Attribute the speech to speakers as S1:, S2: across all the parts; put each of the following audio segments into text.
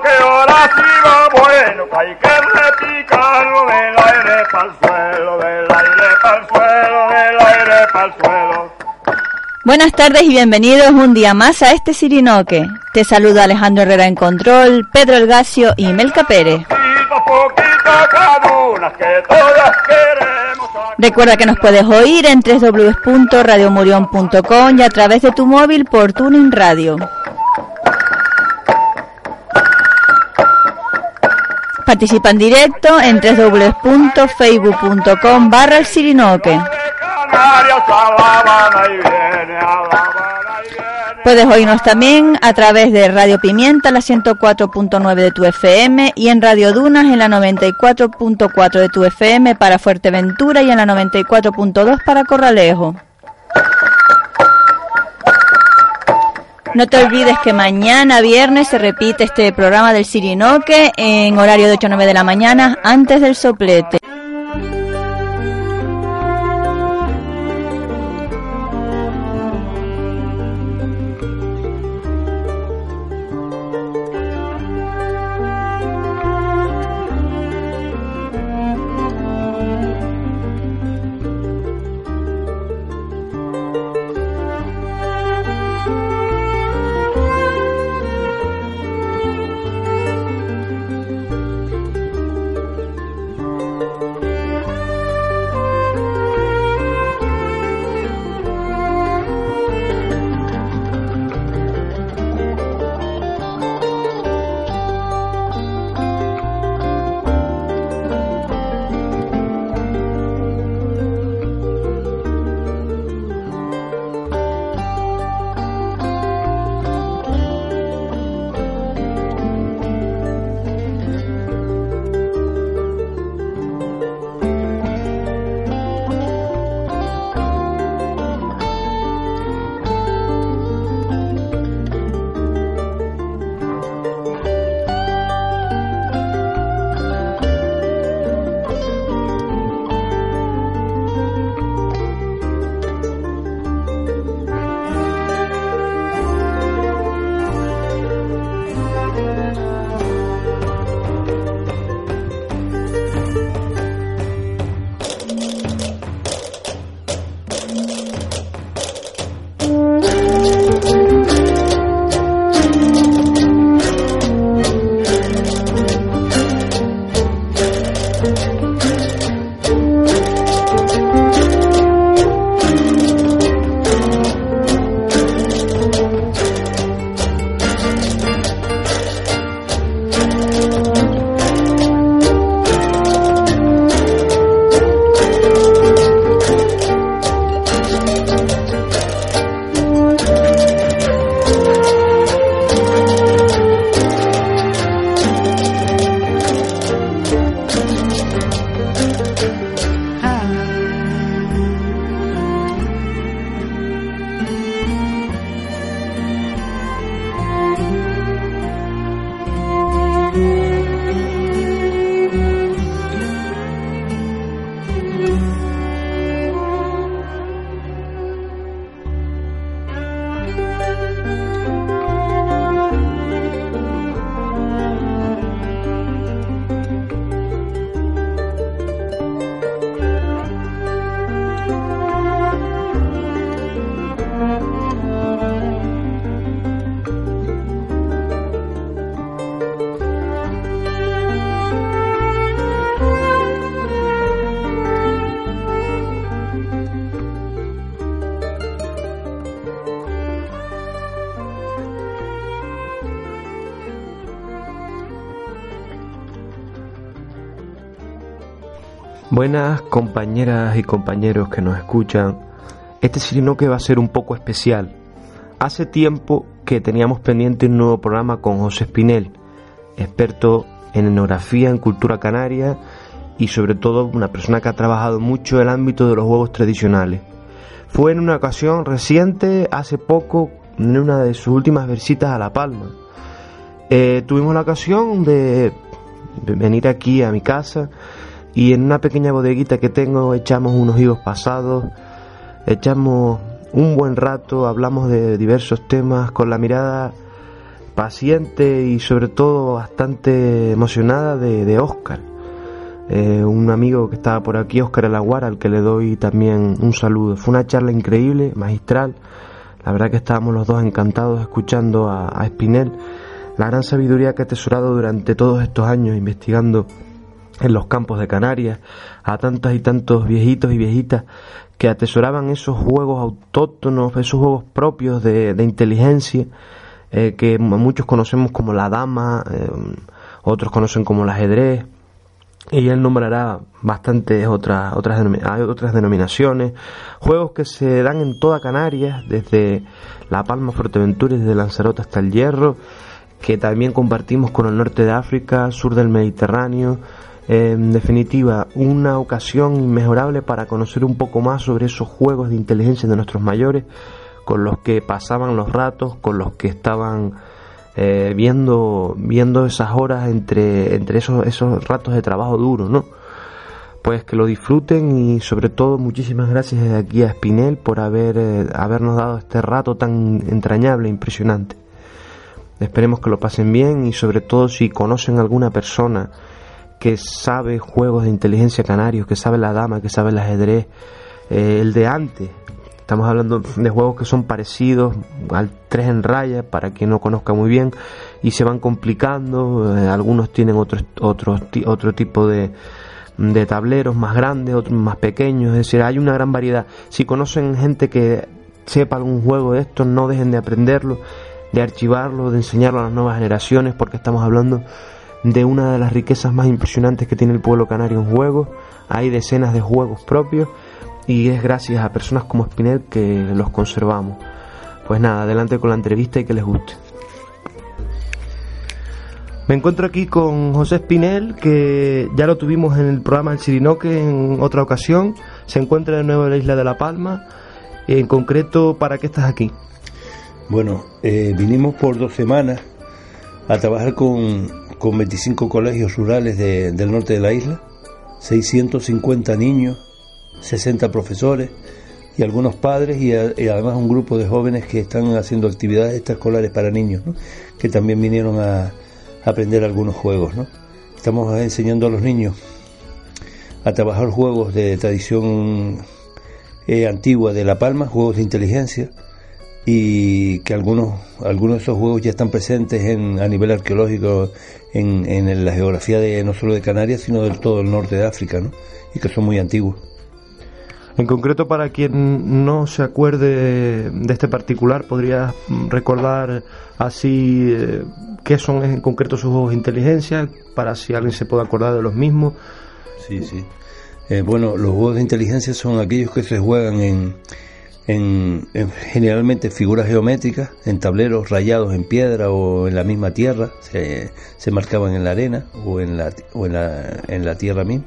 S1: que ahora sí va bueno, que hay que repicarlo del aire para el suelo, del aire para el suelo, del aire para el suelo.
S2: Buenas tardes y bienvenidos un día más a este Sirinoque. Te saluda Alejandro Herrera en Control, Pedro Elgasio y Melca Pérez. Recuerda que nos puedes oír en www.radiomurión.com y a través de tu móvil por Tuning Radio. Participa en directo en www.facebook.com barra el Sirinoque. Puedes oírnos también a través de Radio Pimienta, la 104.9 de tu FM, y en Radio Dunas, en la 94.4 de tu FM para Fuerteventura y en la 94.2 para Corralejo. No te olvides que mañana viernes se repite este programa del Sirinoque en horario de 8 a 9 de la mañana antes del soplete.
S3: Buenas compañeras y compañeros que nos escuchan. Este Sirinoque va a ser un poco especial. Hace tiempo que teníamos pendiente un nuevo programa con José Espinel, experto en etnografía, en cultura canaria y sobre todo una persona que ha trabajado mucho el ámbito de los juegos tradicionales. Fue en una ocasión reciente, hace poco, en una de sus últimas visitas a La Palma. Eh, tuvimos la ocasión de venir aquí a mi casa y en una pequeña bodeguita que tengo echamos unos higos pasados, echamos un buen rato, hablamos de diversos temas con la mirada paciente y sobre todo bastante emocionada de, de Oscar, eh, un amigo que estaba por aquí, Oscar Alaguara, al que le doy también un saludo. Fue una charla increíble, magistral. La verdad que estábamos los dos encantados escuchando a, a Spinel, la gran sabiduría que ha atesorado durante todos estos años investigando en los campos de Canarias, a tantos y tantos viejitos y viejitas que atesoraban esos juegos autóctonos, esos juegos propios de, inteligencia, eh, que muchos conocemos como la dama, eh, otros conocen como el ajedrez, y él nombrará bastantes otras, otras, otras denominaciones, juegos que se dan en toda Canarias, desde La Palma, Fuerteventura y desde Lanzarote hasta el Hierro, que también compartimos con el norte de África, sur del Mediterráneo, en definitiva, una ocasión inmejorable para conocer un poco más sobre esos juegos de inteligencia de nuestros mayores, con los que pasaban los ratos, con los que estaban eh, viendo, viendo esas horas entre, entre esos, esos ratos de trabajo duro, ¿no? Pues que lo disfruten y sobre todo muchísimas gracias desde aquí a Spinel por haber, eh, habernos dado este rato tan entrañable, e impresionante. Esperemos que lo pasen bien y sobre todo si conocen alguna persona que sabe juegos de inteligencia canarios, que sabe la dama, que sabe el ajedrez, eh, el de antes. Estamos hablando de juegos que son parecidos al 3 en raya, para quien no conozca muy bien, y se van complicando. Eh, algunos tienen otro, otro, otro tipo de, de tableros más grandes, otros más pequeños. Es decir, hay una gran variedad. Si conocen gente que sepa algún juego de estos, no dejen de aprenderlo, de archivarlo, de enseñarlo a las nuevas generaciones, porque estamos hablando de una de las riquezas más impresionantes que tiene el pueblo canario en juegos. Hay decenas de juegos propios y es gracias a personas como Spinel que los conservamos. Pues nada, adelante con la entrevista y que les guste. Me encuentro aquí con José Spinel, que ya lo tuvimos en el programa El Chirinoque en otra ocasión. Se encuentra de nuevo en la isla de La Palma. En concreto, ¿para qué estás aquí?
S4: Bueno, eh, vinimos por dos semanas a trabajar con con 25 colegios rurales del norte de la isla, 650 niños, 60 profesores y algunos padres y, además un grupo de jóvenes que están haciendo actividades extraescolares para niños, que también vinieron a, aprender algunos juegos. Estamos enseñando a los niños a trabajar juegos de tradición eh, antigua de La Palma, juegos de inteligencia, y que algunos, algunos de esos juegos ya están presentes en, a nivel arqueológico en, en, la geografía de no solo de Canarias, sino del todo el norte de África, ¿no? y que son muy antiguos.
S3: En concreto, para quien no se acuerde de este particular, ¿podrías recordar así eh, qué son en concreto sus juegos de inteligencia, para si alguien se puede acordar de los mismos?
S4: Sí, sí. Eh, bueno, los juegos de inteligencia son aquellos que se juegan en, en, generalmente figuras geométricas, en tableros rayados en piedra o en la misma tierra, se, marcaban en la arena o en la, o en la, en la tierra misma,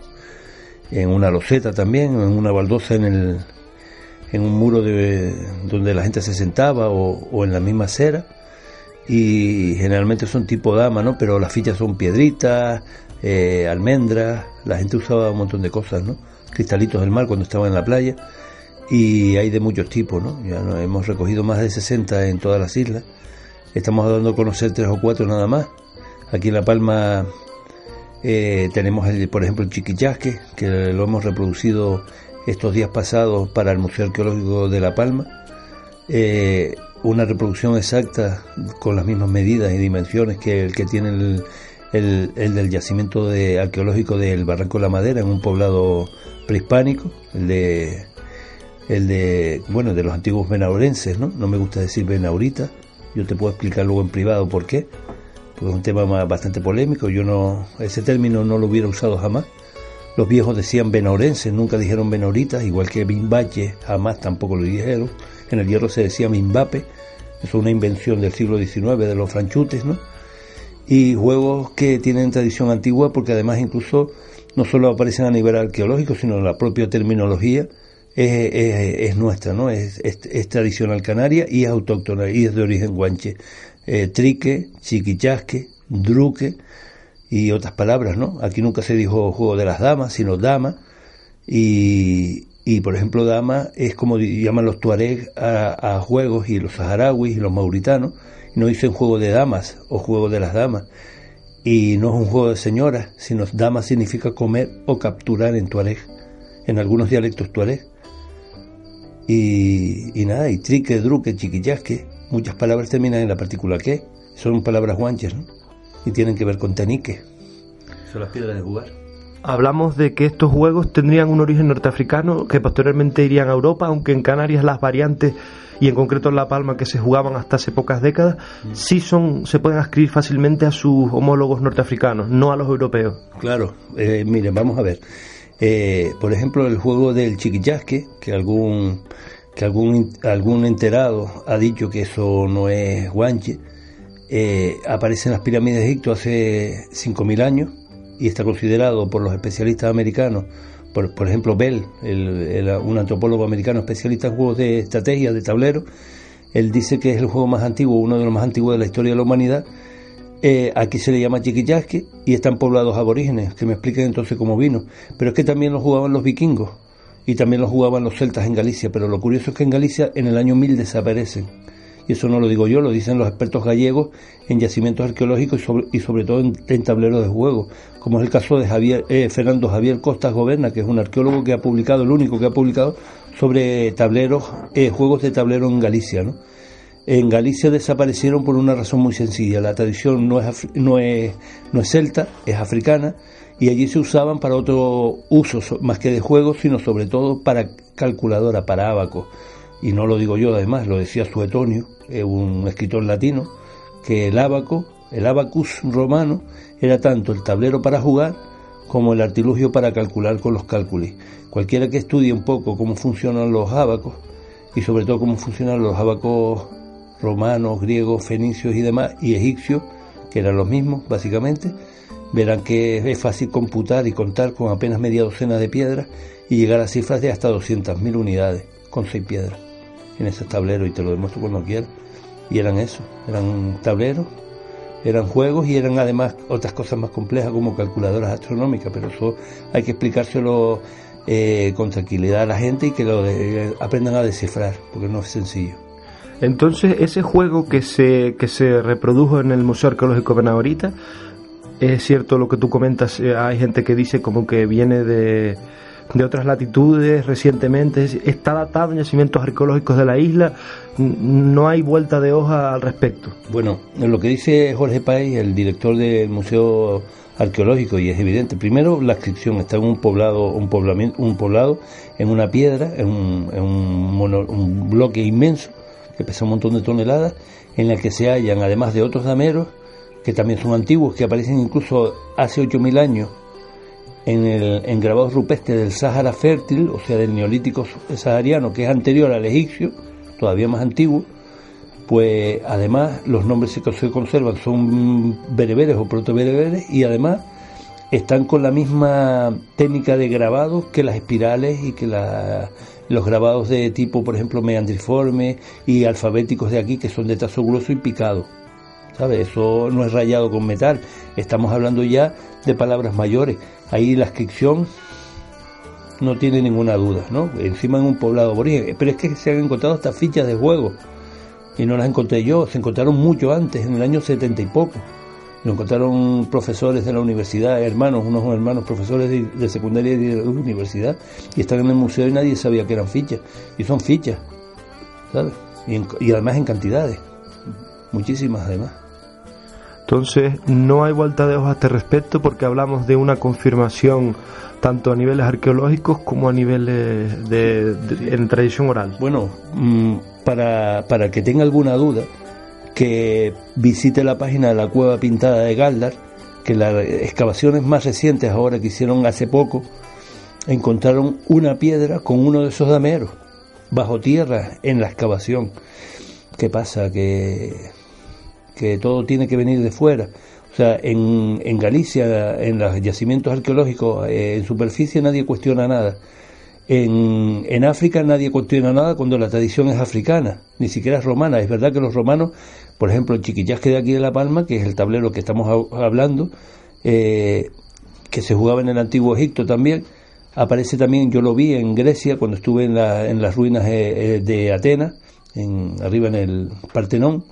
S4: en una loseta también, en una baldosa en, el, en un muro de, donde la gente se sentaba o, o en la misma acera. Y generalmente son tipo dama, ¿no? Pero las fichas son piedritas, eh, almendras, la gente usaba un montón de cosas, ¿no? Cristalitos del mar cuando estaba en la playa y hay de muchos tipos, ¿no? Ya hemos recogido más de 60 en todas las islas. Estamos dando a conocer tres o cuatro nada más. Aquí en La Palma eh, tenemos, el, por ejemplo, el chiquillasque, que lo hemos reproducido estos días pasados para el Museo Arqueológico de La Palma. Eh, una reproducción exacta con las mismas medidas y dimensiones que el que tiene el, el, el del yacimiento de, arqueológico del Barranco de la Madera en un poblado prehispánico, el de el de, bueno, de los antiguos benaurenses, ¿no? No me gusta decir benaurita, yo te puedo explicar luego en privado por qué, porque es un tema bastante polémico, yo no, ese término no lo hubiera usado jamás. Los viejos decían benaurenses, nunca dijeron benauritas, igual que bimbache, jamás tampoco lo dijeron. En el hierro se decía bimbape, es una invención del siglo XIX de los franchutes, ¿no? Y juegos que tienen tradición antigua porque además incluso no solo aparecen a nivel arqueológico, sino en la propia terminología es, nuestra, ¿no? Es, es, tradicional canaria y es autóctona y es de origen guanche. Eh, trique, chiquichasque, druque y otras palabras, ¿no? Aquí nunca se dijo juego de las damas, sino dama. Y, y por ejemplo, dama es como llaman los tuareg a, juegos y los saharauis y los mauritanos. No dicen juego de damas o juego de las damas. Y no es un juego de señoras, sino damas significa comer o capturar en tuareg, en algunos dialectos tuareg. Y, y nada, y trique, druque, chiquillasque, muchas palabras terminan en la partícula que, son palabras guanches, ¿no? Y tienen que ver con tenique. Son las piedras de jugar.
S3: Hablamos de que estos juegos tendrían un origen norteafricano, que posteriormente irían a Europa, aunque en Canarias las variantes y en concreto en La Palma que se jugaban hasta hace pocas décadas, mm. sí son, se pueden ascribir fácilmente a sus homólogos norteafricanos, no a los europeos.
S4: Claro, eh, miren, vamos a ver. Eh, por ejemplo, el juego del chiquillasque, que algún que algún algún enterado ha dicho que eso no es guanche, eh, aparece en las pirámides de Egipto hace 5.000 años y está considerado por los especialistas americanos, por, por ejemplo Bell, un antropólogo americano especialista en juegos de estrategia, de tablero, él dice que es el juego más antiguo, uno de los más antiguos de la historia de la humanidad. Eh, aquí se le llama chiquillasque y están poblados aborígenes, que me expliquen entonces cómo vino. Pero es que también lo jugaban los vikingos y también lo jugaban los celtas en Galicia, pero lo curioso es que en Galicia en el año 1000 desaparecen y eso no lo digo yo, lo dicen los expertos gallegos en yacimientos arqueológicos y sobre, todo en, tableros de juego, como es el caso de Javier, eh, Fernando Javier Costas Goberna, que es un arqueólogo que ha publicado, el único que ha publicado sobre tableros, eh, juegos de tablero en Galicia, ¿no? En Galicia desaparecieron por una razón muy sencilla. La tradición no es, no es, no es celta, es africana, y allí se usaban para otro uso, más que de juegos, sino sobre todo para calculadora, para abaco y no lo digo yo además, lo decía Suetonio, eh, un escritor latino, que el abaco, el abacus romano, era tanto el tablero para jugar como el artilugio para calcular con los cálculos. Cualquiera que estudie un poco cómo funcionan los abacos y sobre todo cómo funcionan los abacos romanos, griegos, fenicios y demás, y egipcios, que eran los mismos básicamente, verán que es fácil computar y contar con apenas media docena de piedras y llegar a cifras de hasta 200.000 unidades con seis piedras en ese tablero y te lo demuestro cuando quieras. Y eran eso, eran tableros, eran juegos y eran además otras cosas más complejas como calculadoras astronómicas, pero eso hay que explicárselo eh, con tranquilidad a la gente y que lo aprendan a descifrar, porque no es sencillo.
S3: Entonces, ese juego que se, que se reprodujo en el Museo Arqueológico Benavarita, es cierto lo que tú comentas, eh, hay gente que dice como que viene de, de otras latitudes recientemente, está datado en yacimientos arqueológicos de la isla, no hay vuelta de hoja al respecto.
S4: Bueno, lo que dice Jorge Paez, el director del Museo Arqueológico, y es evidente, primero la inscripción está en un poblado, un poblamiento, un poblado, en una piedra, en, un, en un, bloque inmenso, que pesa un montón de toneladas, en la que se hallan, además de otros dameros, que también son antiguos, que aparecen incluso hace 8.000 años en, el, en grabados rupestres del Sáhara fértil, o sea, del neolítico sahariano, que es anterior al egipcio, todavía más antiguo, pues además los nombres que se conservan son bereberes o proto-bereberes y además están con la misma técnica de grabados que las espirales y que los grabados de tipo, por ejemplo, meandriforme y alfabéticos de aquí, que son de trazo grueso y picado. ¿Sabes? Eso no es rayado con metal. Estamos hablando ya de palabras mayores. Ahí la inscripción no tiene ninguna duda, ¿no? Encima en un poblado aborigen. Pero es que se han encontrado estas fichas de juego. Y no las encontré yo, se encontraron mucho antes, en el año setenta y poco. Lo encontraron profesores de la universidad, hermanos, unos hermanos profesores de, secundaria y de universidad, y están en el museo y nadie sabía que eran fichas. Y son fichas, ¿sabes? y además en cantidades, muchísimas además.
S3: Entonces, no hay vuelta de hoja a este respecto porque hablamos de una confirmación tanto a niveles arqueológicos como a niveles de, en tradición oral.
S4: Bueno, mm, para, para que tenga alguna duda, que visite la página de la Cueva Pintada de Galdar, que las excavaciones más recientes ahora que hicieron hace poco, encontraron una piedra con uno de esos dameros bajo tierra en la excavación. ¿Qué pasa? Que que todo tiene que venir de fuera. O sea, en, en Galicia, en los yacimientos arqueológicos, eh, en superficie nadie cuestiona nada. En, en, África nadie cuestiona nada cuando la tradición es africana, ni siquiera es romana. Es verdad que los romanos, por ejemplo, el chiquillasque de aquí de La Palma, que es el tablero que estamos hablando, eh, que se jugaba en el antiguo Egipto también, aparece también, yo lo vi en Grecia cuando estuve en, la, en las ruinas eh, de Atenas, en, arriba en el Partenón,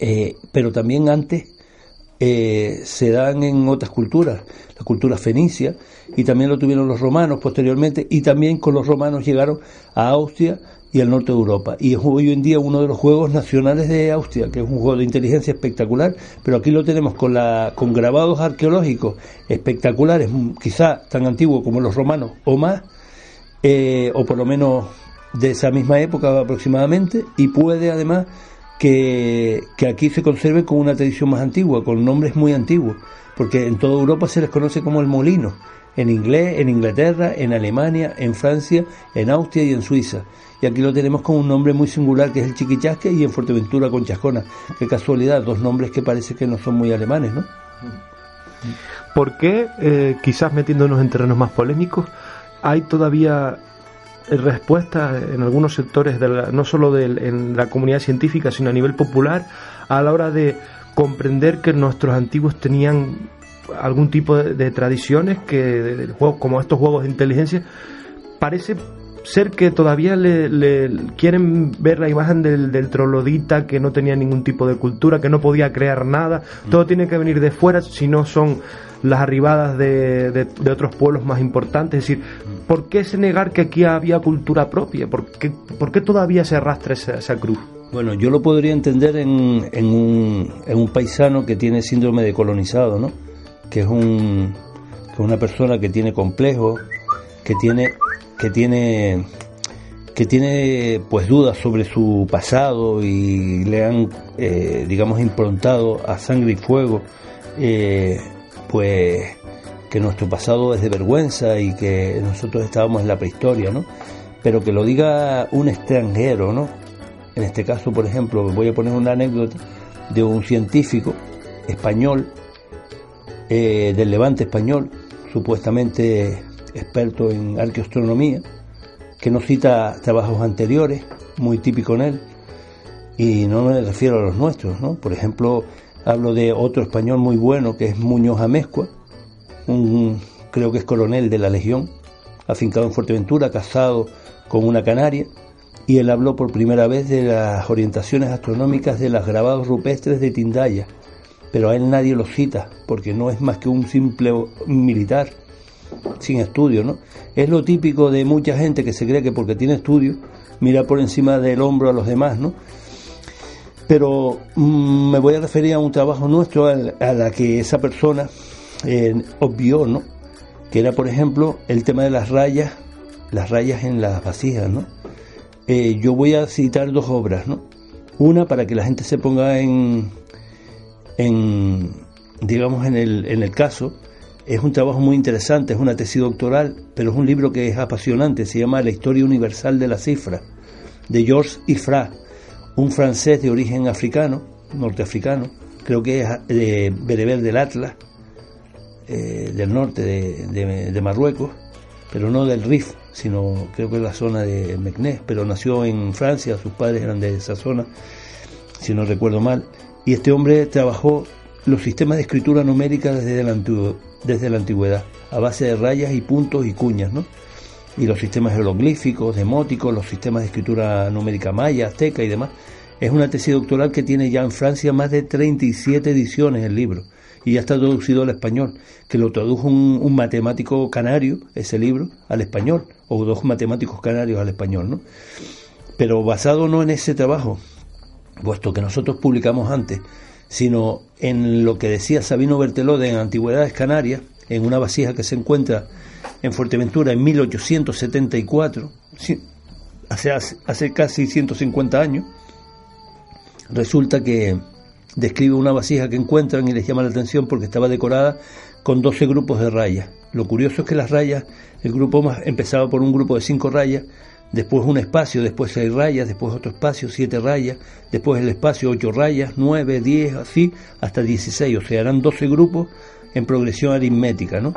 S4: Eh, pero también antes eh, se dan en otras culturas, la cultura fenicia, y también lo tuvieron los romanos posteriormente, y también con los romanos llegaron a Austria y al norte de Europa. Y es hoy en día uno de los juegos nacionales de Austria, que es un juego de inteligencia espectacular, pero aquí lo tenemos con, la, con grabados arqueológicos espectaculares, quizá tan antiguos como los romanos o más, eh, o por lo menos de esa misma época aproximadamente, y puede además que, que aquí se conserve con una tradición más antigua, con nombres muy antiguos, porque en toda Europa se les conoce como el molino, en inglés, en Inglaterra, en Alemania, en Francia, en Austria y en Suiza y aquí lo tenemos con un nombre muy singular que es el Chiquichasque y en Fuerteventura con Chascona. Qué casualidad, dos nombres que parece que no son muy alemanes, ¿no?
S3: ¿Por qué, eh, quizás metiéndonos en terrenos más polémicos, hay todavía respuestas en algunos sectores, de no solo de, en la comunidad científica, sino a nivel popular, a la hora de comprender que nuestros antiguos tenían algún tipo de, tradiciones que de, como estos juegos de inteligencia parece ser que todavía le, quieren ver la imagen del, del, trolodita que no tenía ningún tipo de cultura, que no podía crear nada, mm. todo tiene que venir de fuera, si no son las arribadas de, de, otros pueblos más importantes. Es decir, mm. ¿por qué se negar que aquí había cultura propia? ¿Por qué, por qué todavía se arrastra esa, esa, cruz?
S4: Bueno, yo lo podría entender en, en, un, en un paisano que tiene síndrome de colonizado, ¿no? Que es, un, que es una persona que tiene complejos, que tiene que tiene que tiene pues dudas sobre su pasado y le han eh, digamos improntado a sangre y fuego eh, pues que nuestro pasado es de vergüenza y que nosotros estábamos en la prehistoria no pero que lo diga un extranjero no en este caso por ejemplo voy a poner una anécdota de un científico español eh, del levante español supuestamente experto en arqueoastronomía, que nos cita trabajos anteriores, muy típico en él, y no me refiero a los nuestros, ¿no? Por ejemplo, hablo de otro español muy bueno que es Muñoz Amezcua, un, creo que es coronel de la Legión, afincado en Fuerteventura, casado con una canaria, y él habló por primera vez de las orientaciones astronómicas de los grabados rupestres de Tindaya, pero a él nadie lo cita, porque no es más que un simple militar sin estudio, ¿no? Es lo típico de mucha gente que se cree que porque tiene estudio mira por encima del hombro a los demás, ¿no? Pero mm, me voy a referir a un trabajo nuestro a, la que esa persona eh, obvió, ¿no? Que era, por ejemplo, el tema de las rayas, las rayas en las vasijas, ¿no? Eh, yo voy a citar dos obras, ¿no? Una para que la gente se ponga en, en digamos, en el, en el caso es un trabajo muy interesante, es una tesis doctoral, pero es un libro que es apasionante, se llama La historia universal de la cifra, de Georges Ifra, un francés de origen africano, norteafricano, creo que es de Bereber del Atlas, eh, del norte de, Marruecos, pero no del Rif, sino creo que es la zona de Meknès, pero nació en Francia, sus padres eran de esa zona, si no recuerdo mal, y este hombre trabajó los sistemas de escritura numérica desde el antiguo, desde la antigüedad, a base de rayas y puntos y cuñas, ¿no? Y los sistemas jeroglíficos, demóticos, los sistemas de escritura numérica maya, azteca y demás. Es una tesis doctoral que tiene ya en Francia más de 37 ediciones el libro y ya está traducido al español, que lo tradujo un, matemático canario, ese libro, al español, o dos matemáticos canarios al español, ¿no? Pero basado no en ese trabajo, puesto que nosotros publicamos antes sino en lo que decía Sabino Bertelode en Antigüedades Canarias, en una vasija que se encuentra en Fuerteventura en 1874, hace, hace casi 150 años, resulta que describe una vasija que encuentran y les llama la atención porque estaba decorada con 12 grupos de rayas. Lo curioso es que las rayas, el grupo más empezaba por un grupo de 5 rayas después un espacio, después seis rayas, después otro espacio, siete rayas, después el espacio, ocho rayas, nueve, diez, así, hasta dieciséis, o sea, eran doce grupos en progresión aritmética, ¿no?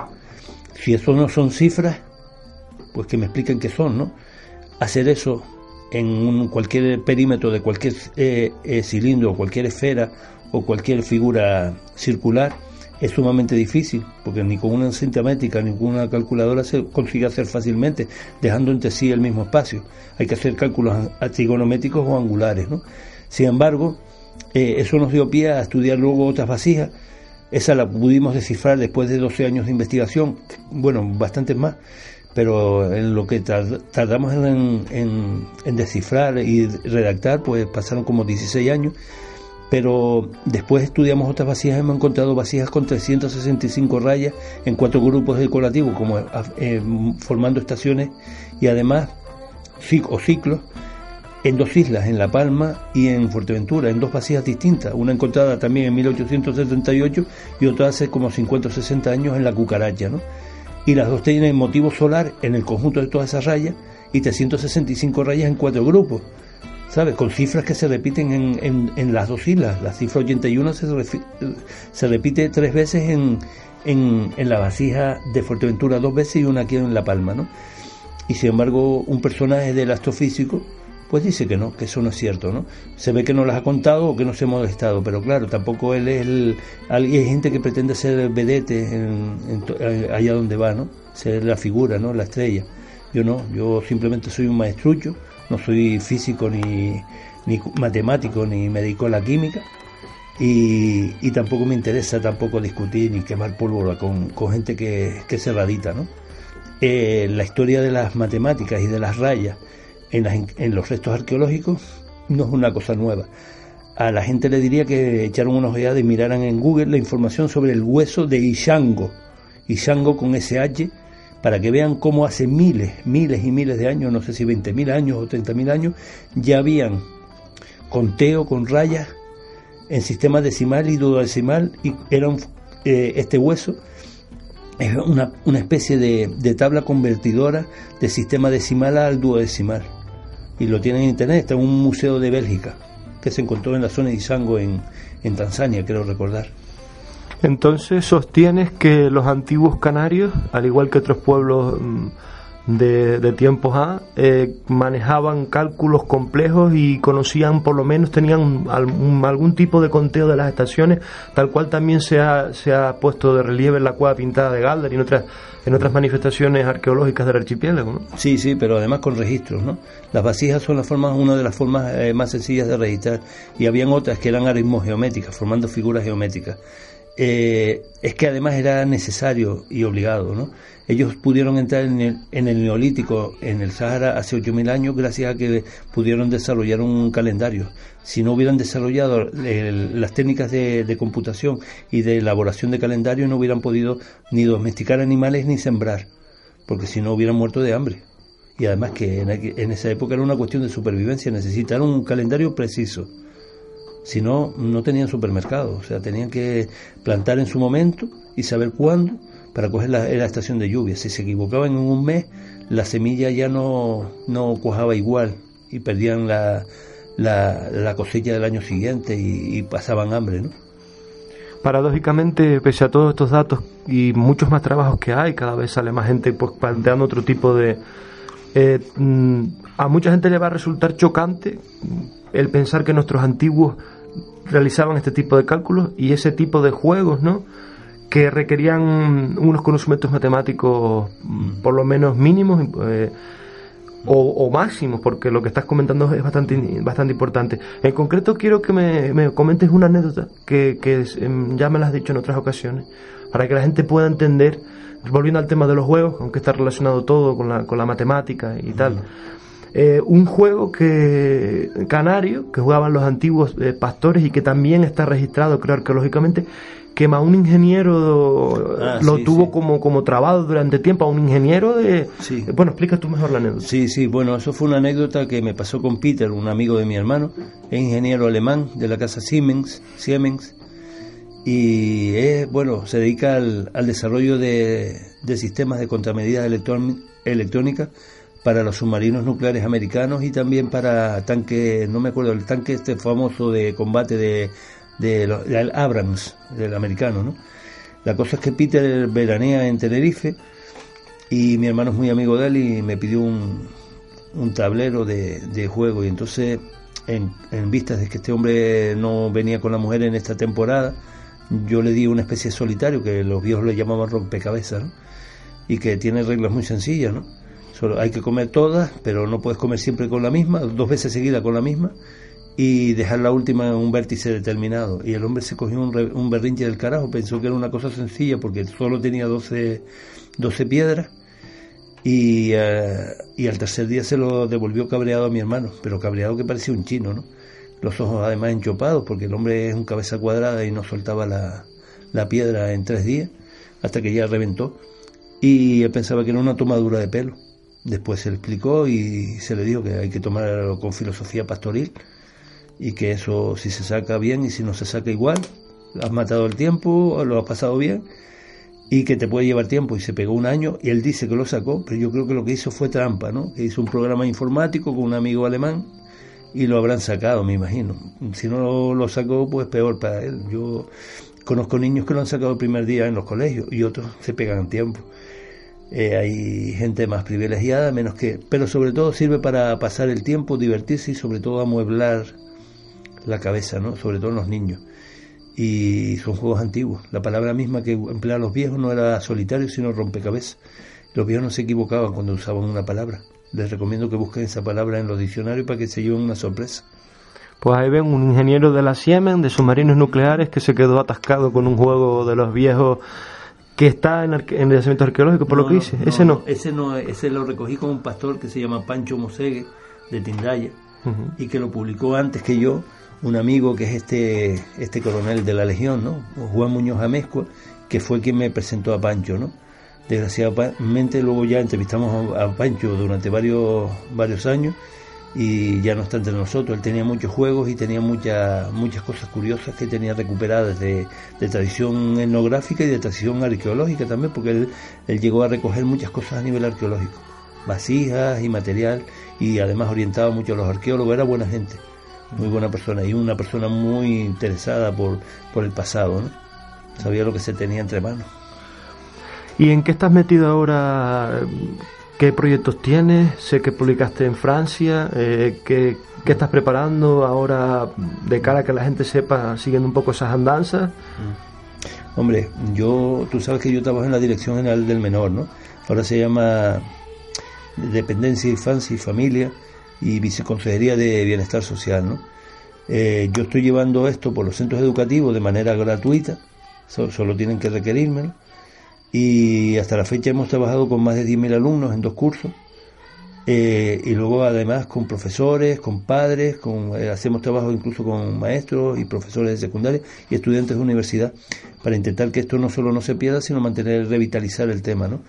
S4: Si eso no son cifras, pues que me expliquen qué son, ¿no? Hacer eso en cualquier perímetro de cualquier eh, eh, cilindro, cualquier esfera o cualquier figura circular, es sumamente difícil, porque ni con una cinta métrica ni con una calculadora se consigue hacer fácilmente, dejando entre sí el mismo espacio. Hay que hacer cálculos trigonométricos o angulares. ¿no? Sin embargo, Eh, eso nos dio pie a estudiar luego otras vasijas. Esa la pudimos descifrar después de 12 años de investigación, bueno, bastantes más, pero en lo que tardamos en, en, descifrar y redactar, pues pasaron como 16 años. Pero después estudiamos otras vasijas, hemos encontrado vasijas con 365 rayas en cuatro grupos decorativos, como eh, formando estaciones y además o ciclos en dos islas, en La Palma y en Fuerteventura, en dos vasijas distintas, una encontrada también en 1878 y otra hace como 50 o 60 años en La Cucaracha, ¿no? Y las dos tienen motivo solar en el conjunto de todas esas rayas y 365 rayas en cuatro grupos, ¿sabes? Con cifras que se repiten en, en, las dos islas. La cifra 81 se, se repite tres veces en, en, en la vasija de Fuerteventura dos veces y una aquí en La Palma, ¿no? Y sin embargo, un personaje del astrofísico pues dice que no, que eso no es cierto, ¿no? Se ve que no las ha contado o que no se ha molestado, pero claro, tampoco él es el... Hay gente que pretende ser vedete en, allá donde va, ¿no? Ser la figura, ¿no? La estrella. Yo no, yo simplemente soy un maestrucho, no soy físico ni, ni matemático, ni me dedico a la química, y, y, tampoco me interesa tampoco discutir ni quemar pólvora con, con gente que, que cerradita, ¿no? Eh, la historia de las matemáticas y de las rayas en, los restos arqueológicos no es una cosa nueva. A la gente le diría que echaron una ojeada y miraran en Google la información sobre el hueso de Ishango, Ishango con SH, para que vean cómo hace miles, miles y miles de años, no sé si 20.000 años o 30.000 años, ya habían conteo con rayas en sistema decimal y duodecimal y era eh, este hueso es una, una especie de, de, tabla convertidora de sistema decimal al duodecimal y lo tienen en internet, está en un museo de Bélgica que se encontró en la zona de Isango en, en Tanzania, quiero recordar.
S5: Entonces sostienes que los antiguos canarios, al igual que otros pueblos mm, de, tiempos A, eh, manejaban cálculos complejos y conocían, por lo menos tenían algún, tipo de conteo de las estaciones, tal cual también se ha, se ha puesto de relieve en la cueva pintada de Galder y en otras, en otras manifestaciones arqueológicas del archipiélago. ¿no?
S4: Sí, sí, pero además con registros. ¿no? Las vasijas son las una de las formas eh, más sencillas de registrar y habían otras que eran aritmos geométricas, formando figuras geométricas. Eh, es que además era necesario y obligado, ¿no? Ellos pudieron entrar en el, en el Neolítico, en el Sahara, hace 8.000 años gracias a que pudieron desarrollar un calendario. Si no hubieran desarrollado las técnicas de, computación y de elaboración de calendario, no hubieran podido ni domesticar animales ni sembrar, porque si no hubieran muerto de hambre. Y además que en, en esa época era una cuestión de supervivencia, necesitaron un calendario preciso. Si no, no tenían supermercado, o sea, tenían que plantar en su momento y saber cuándo para coger la, estación de lluvia. Si se equivocaban en un mes, la semilla ya no, no cuajaba igual y perdían la, la, cosecha del año siguiente y, pasaban hambre, ¿no?
S5: Paradójicamente, pese a todos estos datos y muchos más trabajos que hay, cada vez sale más gente pues, planteando otro tipo de... Eh, mm, a mucha gente le va a resultar chocante el pensar que nuestros antiguos realizaban este tipo de cálculos y ese tipo de juegos, ¿no? que requerían unos conocimientos matemáticos mm, por lo menos mínimos eh, o, máximos, porque lo que estás comentando es bastante, bastante importante. En concreto quiero que me, comentes una anécdota que, em, ya me la has dicho en otras ocasiones, para que la gente pueda entender, volviendo al tema de los juegos, aunque está relacionado todo con la, con la matemática y tal. Eh, un juego que canario que jugaban los antiguos eh, pastores y que también está registrado creo arqueológicamente que a un ingeniero ah, lo tuvo como, como trabado durante tiempo, a un ingeniero de... Bueno, explica tú mejor la anécdota.
S4: Sí, sí, bueno, eso fue una anécdota que me pasó con Peter, un amigo de mi hermano, es ingeniero alemán de la casa Siemens, Siemens y es, bueno, se dedica al, desarrollo de, sistemas de contramedidas electrónicas para los submarinos nucleares americanos y también para tanques, no me acuerdo, el tanque este famoso de combate de de, Abrams, del americano, ¿no? La cosa es que Peter veranea en Tenerife y mi hermano es muy amigo de él y me pidió un, un tablero de, de, juego y entonces en, en vistas de que este hombre no venía con la mujer en esta temporada, yo le di una especie de solitario que los viejos le llamaban rompecabezas, ¿no? Y que tiene reglas muy sencillas, ¿no? Hay que comer todas, pero no puedes comer siempre con la misma, dos veces seguida con la misma y dejar la última en un vértice determinado. Y el hombre se cogió un, un berrinche del carajo, pensó que era una cosa sencilla porque solo tenía 12, 12 piedras y, eh, y al tercer día se lo devolvió cabreado a mi hermano, pero cabreado que parecía un chino, ¿no? Los ojos además enchopados porque el hombre es un cabeza cuadrada y no soltaba la, la piedra en tres días hasta que ya reventó y pensaba que era una tomadura de pelo. Después se le explicó y se le dijo que hay que tomarlo con filosofía pastoril y que eso si se saca bien y si no se saca igual, has matado el tiempo, lo has pasado bien y que te puede llevar tiempo y se pegó un año y él dice que lo sacó, pero yo creo que lo que hizo fue trampa, ¿no? Que hizo un programa informático con un amigo alemán y lo habrán sacado, me imagino. Si no lo sacó, pues peor para él. Yo conozco niños que lo han sacado el primer día en los colegios y otros se pegan tiempo. Eh, hay gente más privilegiada, menos que, pero sobre todo sirve para pasar el tiempo, divertirse y sobre todo amueblar la cabeza, ¿no? Sobre todo los niños. Y son juegos antiguos. La palabra misma que empleaban los viejos no era solitario, sino rompecabezas. Los viejos no se equivocaban cuando usaban una palabra. Les recomiendo que busquen esa palabra en los diccionarios para que se lleven una sorpresa.
S3: Pues ahí ven un ingeniero de la Siemens, de submarinos nucleares, que se quedó atascado con un juego de los viejos que está en, el yacimiento arqueológico, por lo que dice. ese no.
S4: Ese no, ese lo recogí con un pastor que se llama Pancho Mosegue, de Tindaya, y que lo publicó antes que yo, un amigo que es este, este coronel de la Legión, ¿no? Juan Muñoz Amezcua, que fue quien me presentó a Pancho, ¿no? Desgraciadamente luego ya entrevistamos a Pancho durante varios, varios años y ya no está entre nosotros. Él tenía muchos juegos y tenía muchas muchas cosas curiosas que tenía recuperadas de, tradición etnográfica y de tradición arqueológica también, porque él, él, llegó a recoger muchas cosas a nivel arqueológico, vasijas y material, y además orientaba mucho a los arqueólogos, era buena gente, muy buena persona, y una persona muy interesada por, por el pasado, ¿no? sabía lo que se tenía entre manos.
S3: ¿Y en qué estás metido ahora? ¿Qué proyectos tienes? Sé que publicaste en Francia. Eh, ¿qué, estás preparando ahora de cara a que la gente sepa, siguiendo un poco esas andanzas?
S4: Mm. Hombre, yo, tú sabes que yo trabajo en la Dirección General del Menor, ¿no? Ahora se llama Dependencia, Infancia y Familia y Viceconsejería de Bienestar Social, ¿no? Eh, yo estoy llevando esto por los centros educativos de manera gratuita, solo, tienen que requerirme y hasta la fecha hemos trabajado con más de 10.000 alumnos en dos cursos eh, y luego además con profesores, con padres, con, eh, hacemos trabajo incluso con maestros y profesores de secundaria y estudiantes de universidad para intentar que esto no solo no se pierda sino mantener, revitalizar el tema. ¿no?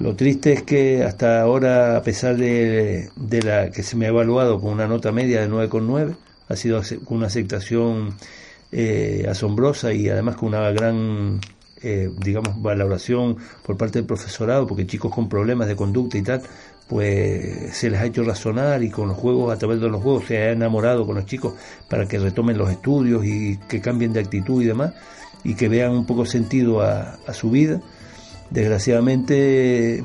S4: Lo triste es que hasta ahora, a pesar de, de la que se me ha evaluado con una nota media de 9,9, ha sido con una aceptación eh, asombrosa y además con una gran eh, digamos, valoración por parte del profesorado, porque chicos con problemas de conducta y tal, pues se les ha hecho razonar y con los juegos, a través de los juegos, se ha enamorado con los chicos para que retomen los estudios y que cambien de actitud y demás, y que vean un poco sentido a, su vida. Desgraciadamente,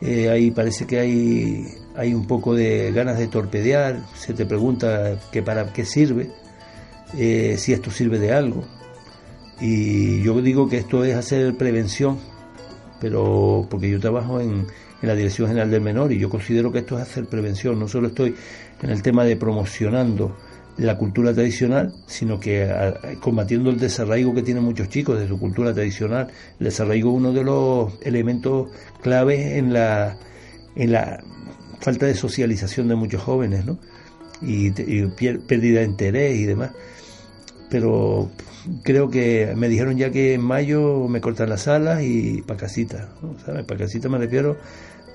S4: eh, ahí parece que hay, hay un poco de ganas de torpedear, se te pregunta que para qué sirve, eh, si esto sirve de algo. Y yo digo que esto es hacer prevención, pero porque yo trabajo en, la Dirección General del Menor y yo considero que esto es hacer prevención. No solo estoy en el tema de promocionando la cultura tradicional, sino que combatiendo el desarraigo que tienen muchos chicos de su cultura tradicional. El desarraigo es uno de los elementos claves en la, en la falta de socialización de muchos jóvenes, ¿no? Y, y pérdida de interés y demás. Pero creo que me dijeron ya que en mayo me cortan las alas y para casita. ¿sabes? Para casita me refiero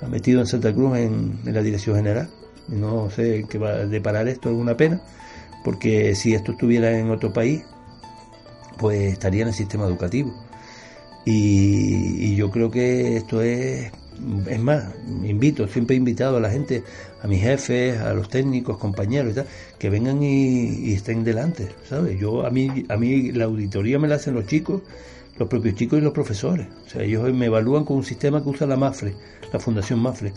S4: a metido en Santa Cruz en, la dirección general. No sé qué va a deparar esto, alguna pena, porque si esto estuviera en otro país, pues estaría en el sistema educativo. Y, y yo creo que esto es es más, invito, siempre he invitado a la gente, a mis jefes, a los técnicos, compañeros y tal, que vengan y, estén delante, ¿sabes? Yo, a mí, a mí la auditoría me la hacen los chicos, los propios chicos y los profesores. O sea, ellos me evalúan con un sistema que usa la MAFRE, la Fundación MAFRE,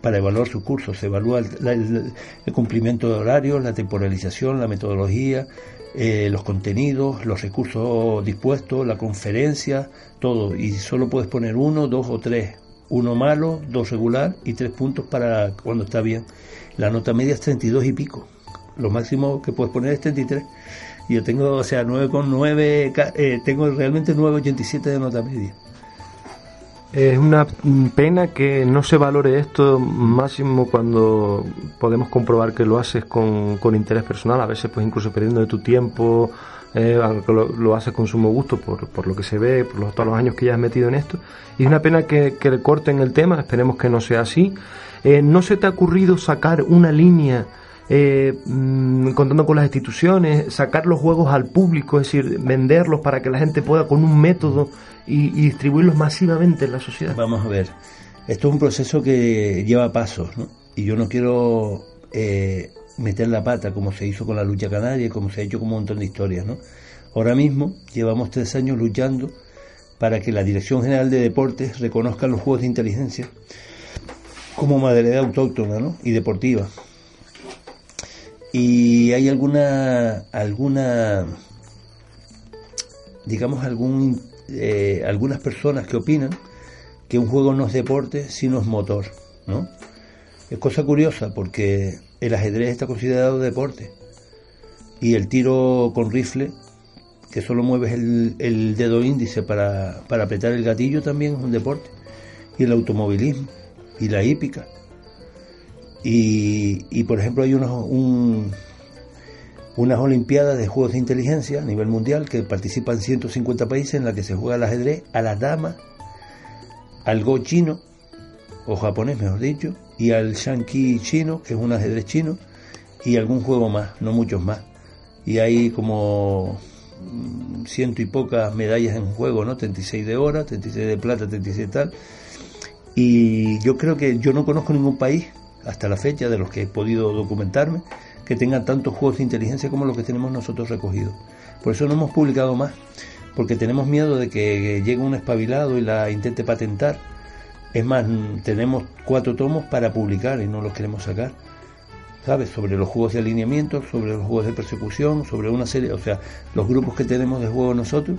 S4: para evaluar sus cursos. Se evalúa el, cumplimiento de horarios, la temporalización, la metodología, eh, los contenidos, los recursos dispuestos, la conferencia, todo. Y solo puedes poner uno, dos o tres uno malo, dos regular y tres puntos para cuando está bien. La nota media es 32 y pico. lo máximo que puedes poner es 33. Y yo tengo, o sea, 9,9, eh, tengo realmente 9,87 de nota media.
S3: Es una pena que no se valore esto máximo cuando podemos comprobar que lo haces con, con interés personal, a veces pues incluso perdiendo de tu tiempo, eh, aunque lo, haces con sumo gusto por, por, lo que se ve, por los, todos los años que ya has metido en esto. Y es una pena que, que le corten el tema, esperemos que no sea así. Eh, ¿No se te ha ocurrido sacar una línea eh, mm, contando con las instituciones, sacar los juegos al público, es decir, venderlos para que la gente pueda con un método y, distribuirlos masivamente en la sociedad?
S4: Vamos a ver, esto es un proceso que lleva pasos, ¿no? Y yo no quiero meter la pata, como se hizo con la lucha canaria, como se ha hecho con un montón de historias. ¿no? Ahora mismo llevamos tres años luchando para que la Dirección General de Deportes reconozca los juegos de inteligencia como modalidad autóctona ¿no? y deportiva. Y hay alguna, alguna digamos, algún, eh, algunas personas que opinan que un juego no es deporte, sino es motor, ¿no? Es cosa curiosa porque el ajedrez está considerado deporte y el tiro con rifle, que solo mueves el, dedo índice para, apretar el gatillo, también es un deporte. Y el automovilismo y la hípica. Y, por ejemplo hay unos, unas Olimpiadas de Juegos de Inteligencia a nivel mundial que participan 150 países en la que se juega el ajedrez a las damas, al go chino, o japonés mejor dicho, y al Shanqi chino, que es un ajedrez chino, y algún juego más, no muchos más. Y hay como mm, ciento y pocas medallas en juego, ¿no? 36 de oro, 36 de plata, 36 tal. Y yo creo que yo no conozco ningún país, hasta la fecha, de los que he podido documentarme, que tenga tantos juegos de inteligencia como los que tenemos nosotros recogidos. Por eso no hemos publicado más, porque tenemos miedo de que llegue un espabilado y la intente patentar es más, tenemos cuatro tomos para publicar y no los queremos sacar. ¿Sabes? Sobre los juegos de alineamiento, sobre los juegos de persecución, sobre una serie, o sea, los grupos que tenemos de juego nosotros.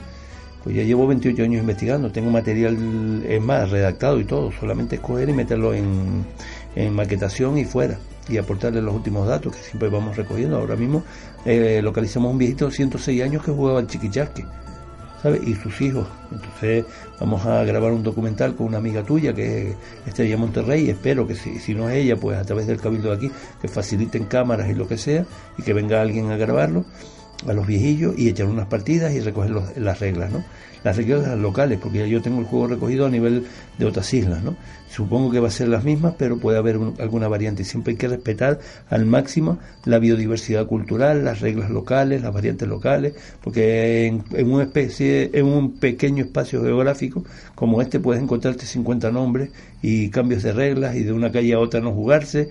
S4: Pues ya llevo 28 años investigando, tengo material, es más, redactado y todo, solamente escoger y meterlo en, maquetación y fuera y aportarle los últimos datos que siempre vamos recogiendo. Ahora mismo eh, localizamos un viejito de 106 años que jugaba al chiquichasque y sus hijos. Entonces vamos a grabar un documental con una amiga tuya que es Estrella Monterrey, espero que si, si no es ella, pues a través del cabildo de aquí, que faciliten cámaras y lo que sea, y que venga alguien a grabarlo a los viejillos y echar unas partidas y recoger las reglas, ¿no? Las reglas locales, porque ya yo tengo el juego recogido a nivel de otras islas, ¿no? Supongo que va a ser las mismas, pero puede haber alguna variante. Siempre hay que respetar al máximo la biodiversidad cultural, las reglas locales, las variantes locales, porque en, en especie, en un pequeño espacio geográfico como este puedes encontrarte 50 nombres y cambios de reglas y de una calle a otra no jugarse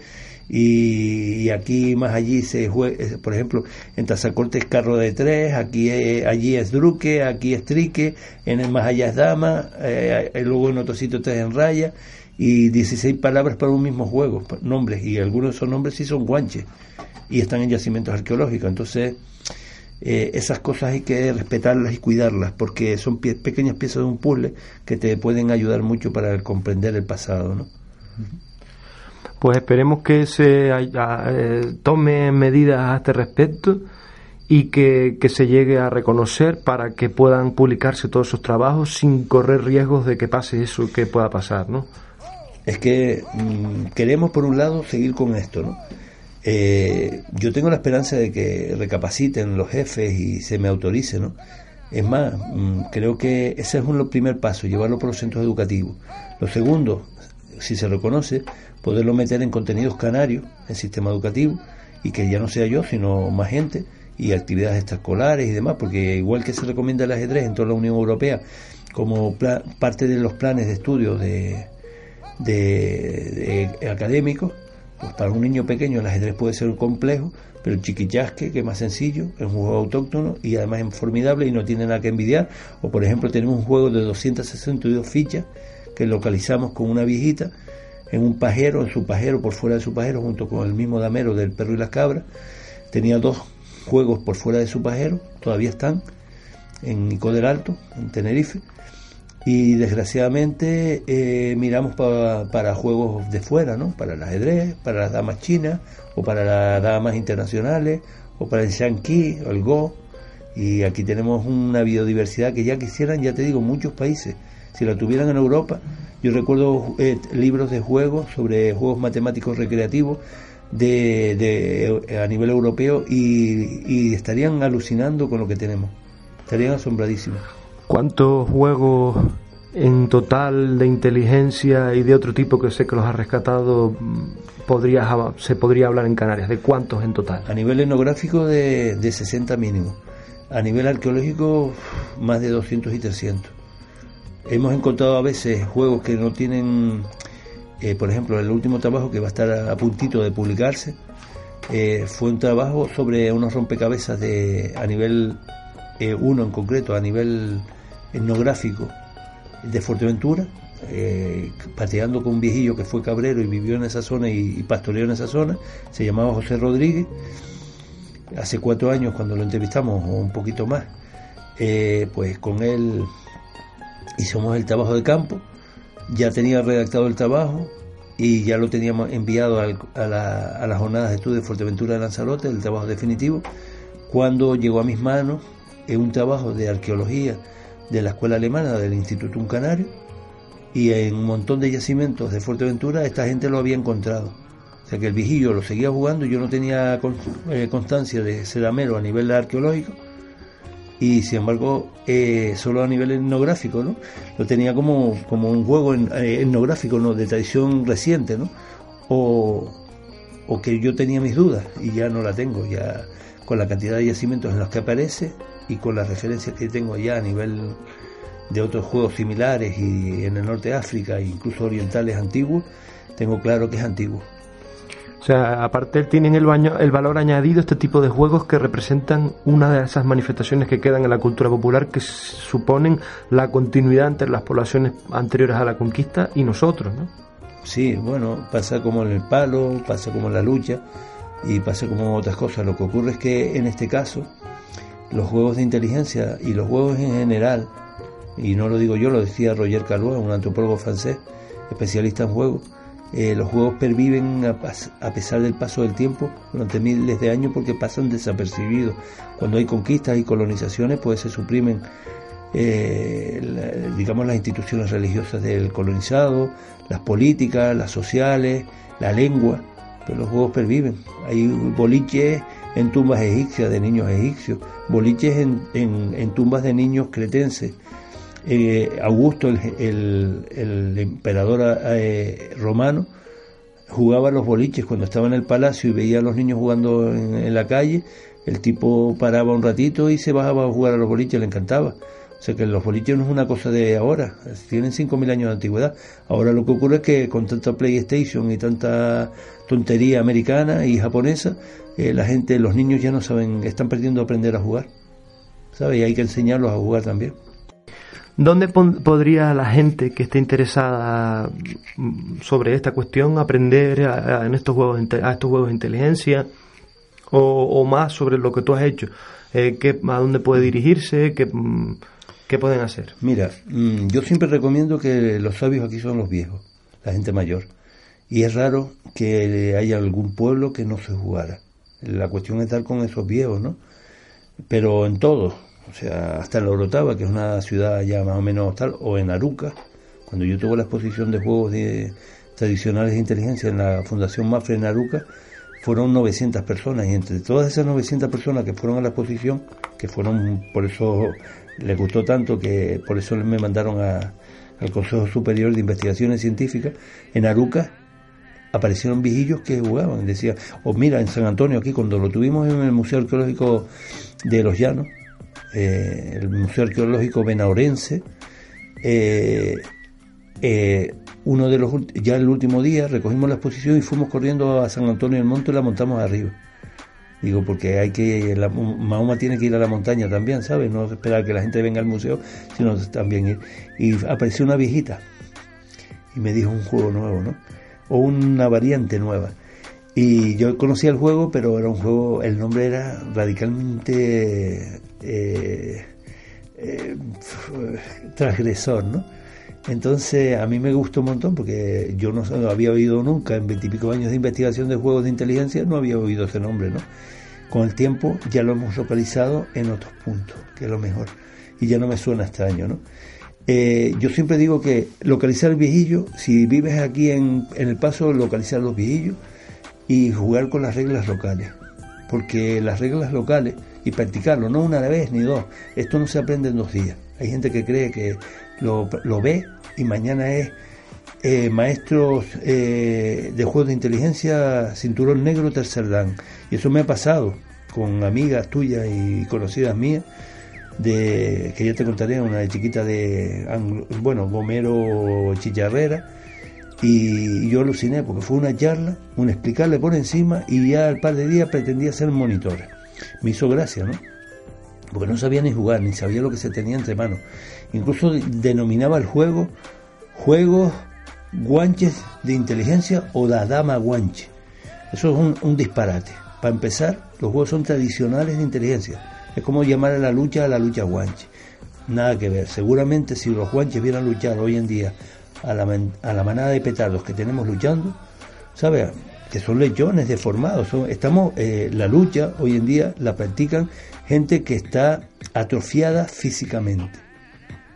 S4: y, aquí más allí se juega, eh, por ejemplo, en Tazacorte es carro de tres, aquí allí es druque, aquí es trique, en el más allá es dama, eh, eh, luego en otro sitio tres en raya y 16 palabras para un mismo juego, nombres, y algunos de esos nombres sí son guanches y están en yacimientos arqueológicos, entonces esas cosas hay que respetarlas y cuidarlas porque son pequeñas piezas de un puzzle que te pueden ayudar mucho para comprender el pasado, ¿no?
S3: Pues esperemos que se eh, tome medidas a este respecto y que, se llegue a reconocer para que puedan publicarse todos esos trabajos sin correr riesgos de que pase eso que pueda pasar, ¿no?
S4: Es que mm, queremos, por un lado, seguir con esto, ¿no? Eh, yo tengo la esperanza de que recapaciten los jefes y se me autorice, ¿no? Es más, mm, creo que ese es un primer paso, llevarlo por los centros educativos. Lo segundo, si se reconoce, poderlo meter en contenidos canarios, en sistema educativo, y que ya no sea yo, sino más gente, y actividades extraescolares y demás, porque igual que se recomienda el ajedrez en toda la Unión Europea como parte de los planes de estudio de, de, académicos, pues para un niño pequeño el ajedrez puede ser complejo, pero el que es más sencillo, es un juego autóctono y además es formidable y no tiene nada que envidiar. O por ejemplo tenemos un juego de 262 fichas que localizamos con una viejita en un pajero, en su pajero, por fuera de su pajero, junto con el mismo damero del perro y las cabras. Tenía dos juegos por fuera de su pajero, todavía están, en Nico del Alto, en Tenerife. Y desgraciadamente eh, miramos para juegos de fuera, ¿no? Para el ajedrez, para las damas chinas, o para las damas internacionales, o para el Shanqi, o el Go. Y aquí tenemos una biodiversidad que ya quisieran, ya te digo, muchos países. Si la tuvieran en Europa, yo recuerdo eh, libros de juegos sobre juegos matemáticos recreativos de, de a nivel europeo y, y estarían alucinando con lo que tenemos. Estarían asombradísimos.
S3: ¿Cuántos juegos en total de inteligencia y de otro tipo que sé que los ha rescatado podrías, se podría hablar en Canarias? ¿De cuántos en total?
S4: A nivel etnográfico de, de 60 mínimo. A nivel arqueológico más de 200 y 300. Hemos encontrado a veces juegos que no tienen, eh, por ejemplo, el último trabajo que va a estar a, puntito de publicarse, eh, fue un trabajo sobre unos rompecabezas de, a nivel, eh, uno en concreto, a nivel etnográfico de Fuerteventura, eh, pateando con un viejillo que fue cabrero y vivió en esa zona y, pastoreó en esa zona, se llamaba José Rodríguez, hace cuatro años cuando lo entrevistamos, o un poquito más, eh, pues con él hicimos el trabajo de campo, ya tenía redactado el trabajo y ya lo teníamos enviado a, la, a las jornadas de estudio de Fuerteventura de Lanzarote, el trabajo definitivo, cuando llegó a mis manos un trabajo de arqueología de la escuela alemana del Instituto Canario y en un montón de yacimientos de Fuerteventura esta gente lo había encontrado. O sea que el vigillo lo seguía jugando, yo no tenía eh, constancia de ceramero a nivel arqueológico y sin embargo eh, solo a nivel etnográfico, ¿no? Lo tenía como, como un juego eh, etnográfico, ¿no? De tradición reciente, ¿no? O, o que yo tenía mis dudas y ya no la tengo, ya con la cantidad de yacimientos en los que aparece y con las referencias que tengo ya a nivel de otros juegos similares y en el norte de África, incluso orientales antiguos, tengo claro que es antiguo.
S3: O sea, aparte tienen el, baño, el valor añadido este tipo de juegos que representan una de esas manifestaciones que quedan en la cultura popular que suponen la continuidad entre las poblaciones anteriores a la conquista y nosotros, ¿no?
S4: Sí, bueno, pasa como en el palo, pasa como en la lucha y pasa como otras cosas. Lo que ocurre es que en este caso los juegos de inteligencia y los juegos en general, y no lo digo yo, lo decía Roger Calois, un antropólogo francés, especialista en juegos, eh, los juegos perviven a, pesar del paso del tiempo durante miles de años porque pasan desapercibidos. Cuando hay conquistas y colonizaciones, pues se suprimen, eh, digamos, las instituciones religiosas del colonizado, las políticas, las sociales, la lengua, pero los juegos perviven. Hay boliches en tumbas egipcias de niños egipcios, boliches en, en, tumbas de niños cretenses. Eh, Augusto, el, emperador eh, romano, jugaba los boliches cuando estaba en el palacio y veía a los niños jugando en, la calle. El tipo paraba un ratito y se bajaba a jugar a los boliches, le encantaba. O sea que los boliches no es una cosa de ahora, tienen 5.000 años de antigüedad. Ahora lo que ocurre es que con tanta PlayStation y tanta tontería americana y japonesa, eh, la gente, los niños ya no saben, están perdiendo a aprender a jugar. ¿Sabes? Y hay que enseñarlos a jugar también.
S3: ¿Dónde podría la gente que esté interesada mm, sobre esta cuestión aprender en estos juegos, a estos juegos de inteligencia o, más sobre lo que tú has hecho? Eh, ¿A dónde puede dirigirse? ¿Qué, mm, ¿Qué pueden hacer?
S4: Mira, mm, yo siempre recomiendo que los sabios aquí son los viejos, la gente mayor. Y es raro que haya algún pueblo que no se jugara. La cuestión es estar con esos viejos, ¿no? Pero en todo, o sea, hasta en Orotava, que es una ciudad ya más o menos tal, o en Aruca, cuando yo tuve la exposición de juegos de, tradicionales de inteligencia en la Fundación Mafre en Aruca, fueron 900 personas y entre todas esas 900 personas que fueron a la exposición, que fueron, por eso les gustó tanto que por eso me mandaron al Consejo Superior de Investigaciones Científicas, en Aruca aparecieron viejillos que jugaban. Decía, o mira, en San Antonio, aquí, cuando lo tuvimos en el Museo Arqueológico de los Llanos, eh, el Museo Arqueológico Benaurense, eh, eh, uno de los ya el último día recogimos la exposición y fuimos corriendo a San Antonio del Monte y la montamos arriba. Digo, porque hay que, la, Mahoma tiene que ir a la montaña también, ¿sabes? No esperar que la gente venga al museo, sino también ir. Y apareció una viejita y me dijo un juego nuevo, ¿no? o una variante nueva. Y yo conocía el juego, pero era un juego, el nombre era radicalmente, eh, eh, transgresor, ¿no? Entonces a mí me gustó un montón porque yo no había oído nunca en veintipico años de investigación de juegos de inteligencia, no había oído ese nombre, ¿no? Con el tiempo ya lo hemos localizado en otros puntos, que es lo mejor, y ya no me suena extraño, ¿no? Eh, yo siempre digo que localizar el viejillo, si vives aquí en, en el paso, localizar los viejillos y jugar con las reglas locales, porque las reglas locales y practicarlo, no una vez ni dos, esto no se aprende en dos días. Hay gente que cree que lo, lo ve y mañana es eh, maestro eh, de juegos de inteligencia, cinturón negro, tercer dan. Y eso me ha pasado con amigas tuyas y conocidas mías, de que ya te contaré, una chiquita de, bueno, Gomero Chicharrera, y yo aluciné porque fue una charla, un explicarle por encima, y ya al par de días pretendía ser monitor. Me hizo gracia, ¿no? Porque no sabía ni jugar, ni sabía lo que se tenía entre manos. Incluso denominaba el juego juegos guanches de inteligencia o la dama guanche. Eso es un, disparate. Para empezar, los juegos son tradicionales de inteligencia. Es como llamar a la lucha a la lucha guanche. Nada que ver. Seguramente si los guanches vieran luchar hoy en día a la, a la manada de petardos que tenemos luchando, ¿sabes? Que son lechones deformados. estamos, eh, la lucha hoy en día la practican gente que está atrofiada físicamente.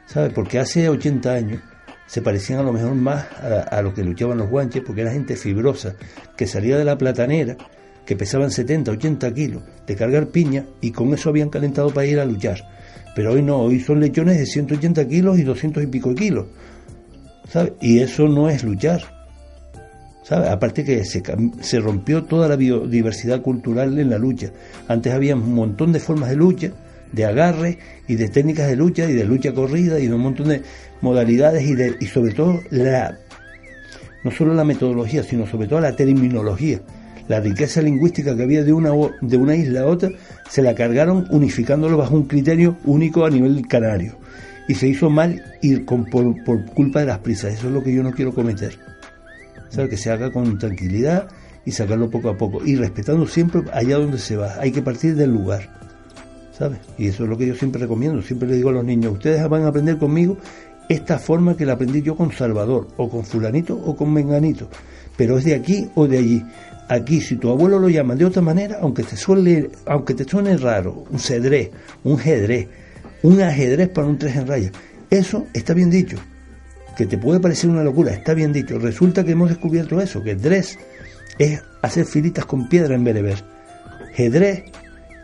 S4: ¿Sabes? Porque hace 80 años se parecían a lo mejor más a, a lo que luchaban los guanches, porque era gente fibrosa, que salía de la platanera, que pesaban 70, 80 kilos, de cargar piña, y con eso habían calentado para ir a luchar. Pero hoy no, hoy son lechones de 180 kilos y 200 y pico kilos. ¿Sabes? Y eso no es luchar. ¿Sabes? Aparte que se, se rompió toda la biodiversidad cultural en la lucha. Antes había un montón de formas de lucha, de agarre y de técnicas de lucha y de lucha corrida y de un montón de modalidades y, de, y sobre todo la, no solo la metodología, sino sobre todo la terminología. La riqueza lingüística que había de una, de una isla a otra, se la cargaron unificándolo bajo un criterio único a nivel canario. Y se hizo mal ir con, por, por culpa de las prisas. Eso es lo que yo no quiero cometer. Que se haga con tranquilidad y sacarlo poco a poco. Y respetando siempre allá donde se va. Hay que partir del lugar. ¿Sabes? Y eso es lo que yo siempre recomiendo. Siempre le digo a los niños, ustedes van a aprender conmigo esta forma que la aprendí yo con Salvador, o con fulanito o con menganito, pero es de aquí o de allí. Aquí, si tu abuelo lo llama de otra manera, aunque te suele, aunque te suene raro, un cedré, un jedré, un ajedrez para un tres en raya, eso está bien dicho. Que te puede parecer una locura, está bien dicho. Resulta que hemos descubierto eso, que dres es hacer filitas con piedra en bereber. Jedré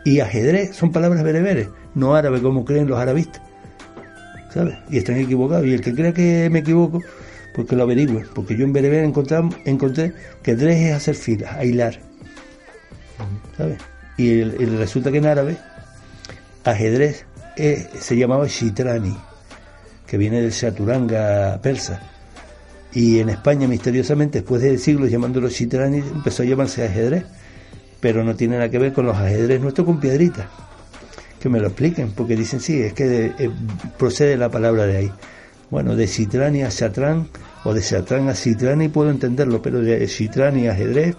S4: y ajedrez son palabras bereberes, no árabes como creen los arabistas. Y están equivocados. Y el que crea que me equivoco, pues que lo averigüe. Porque yo en Bereber encontré, encontré que tres es hacer filas, hilar. ¿Sabes? Y, resulta que en árabe, ajedrez se llamaba shitrani, que viene del shaturanga persa. Y en España, misteriosamente, después de siglos llamándolo shitrani, empezó a llamarse ajedrez. Pero no tiene nada que ver con los ajedrez nuestros con piedritas que me lo expliquen, porque dicen, sí, es que eh, procede la palabra de ahí. Bueno, de Citrani a Satrán, o de Satrán a Citrani puedo entenderlo, pero de Citrani a ajedrez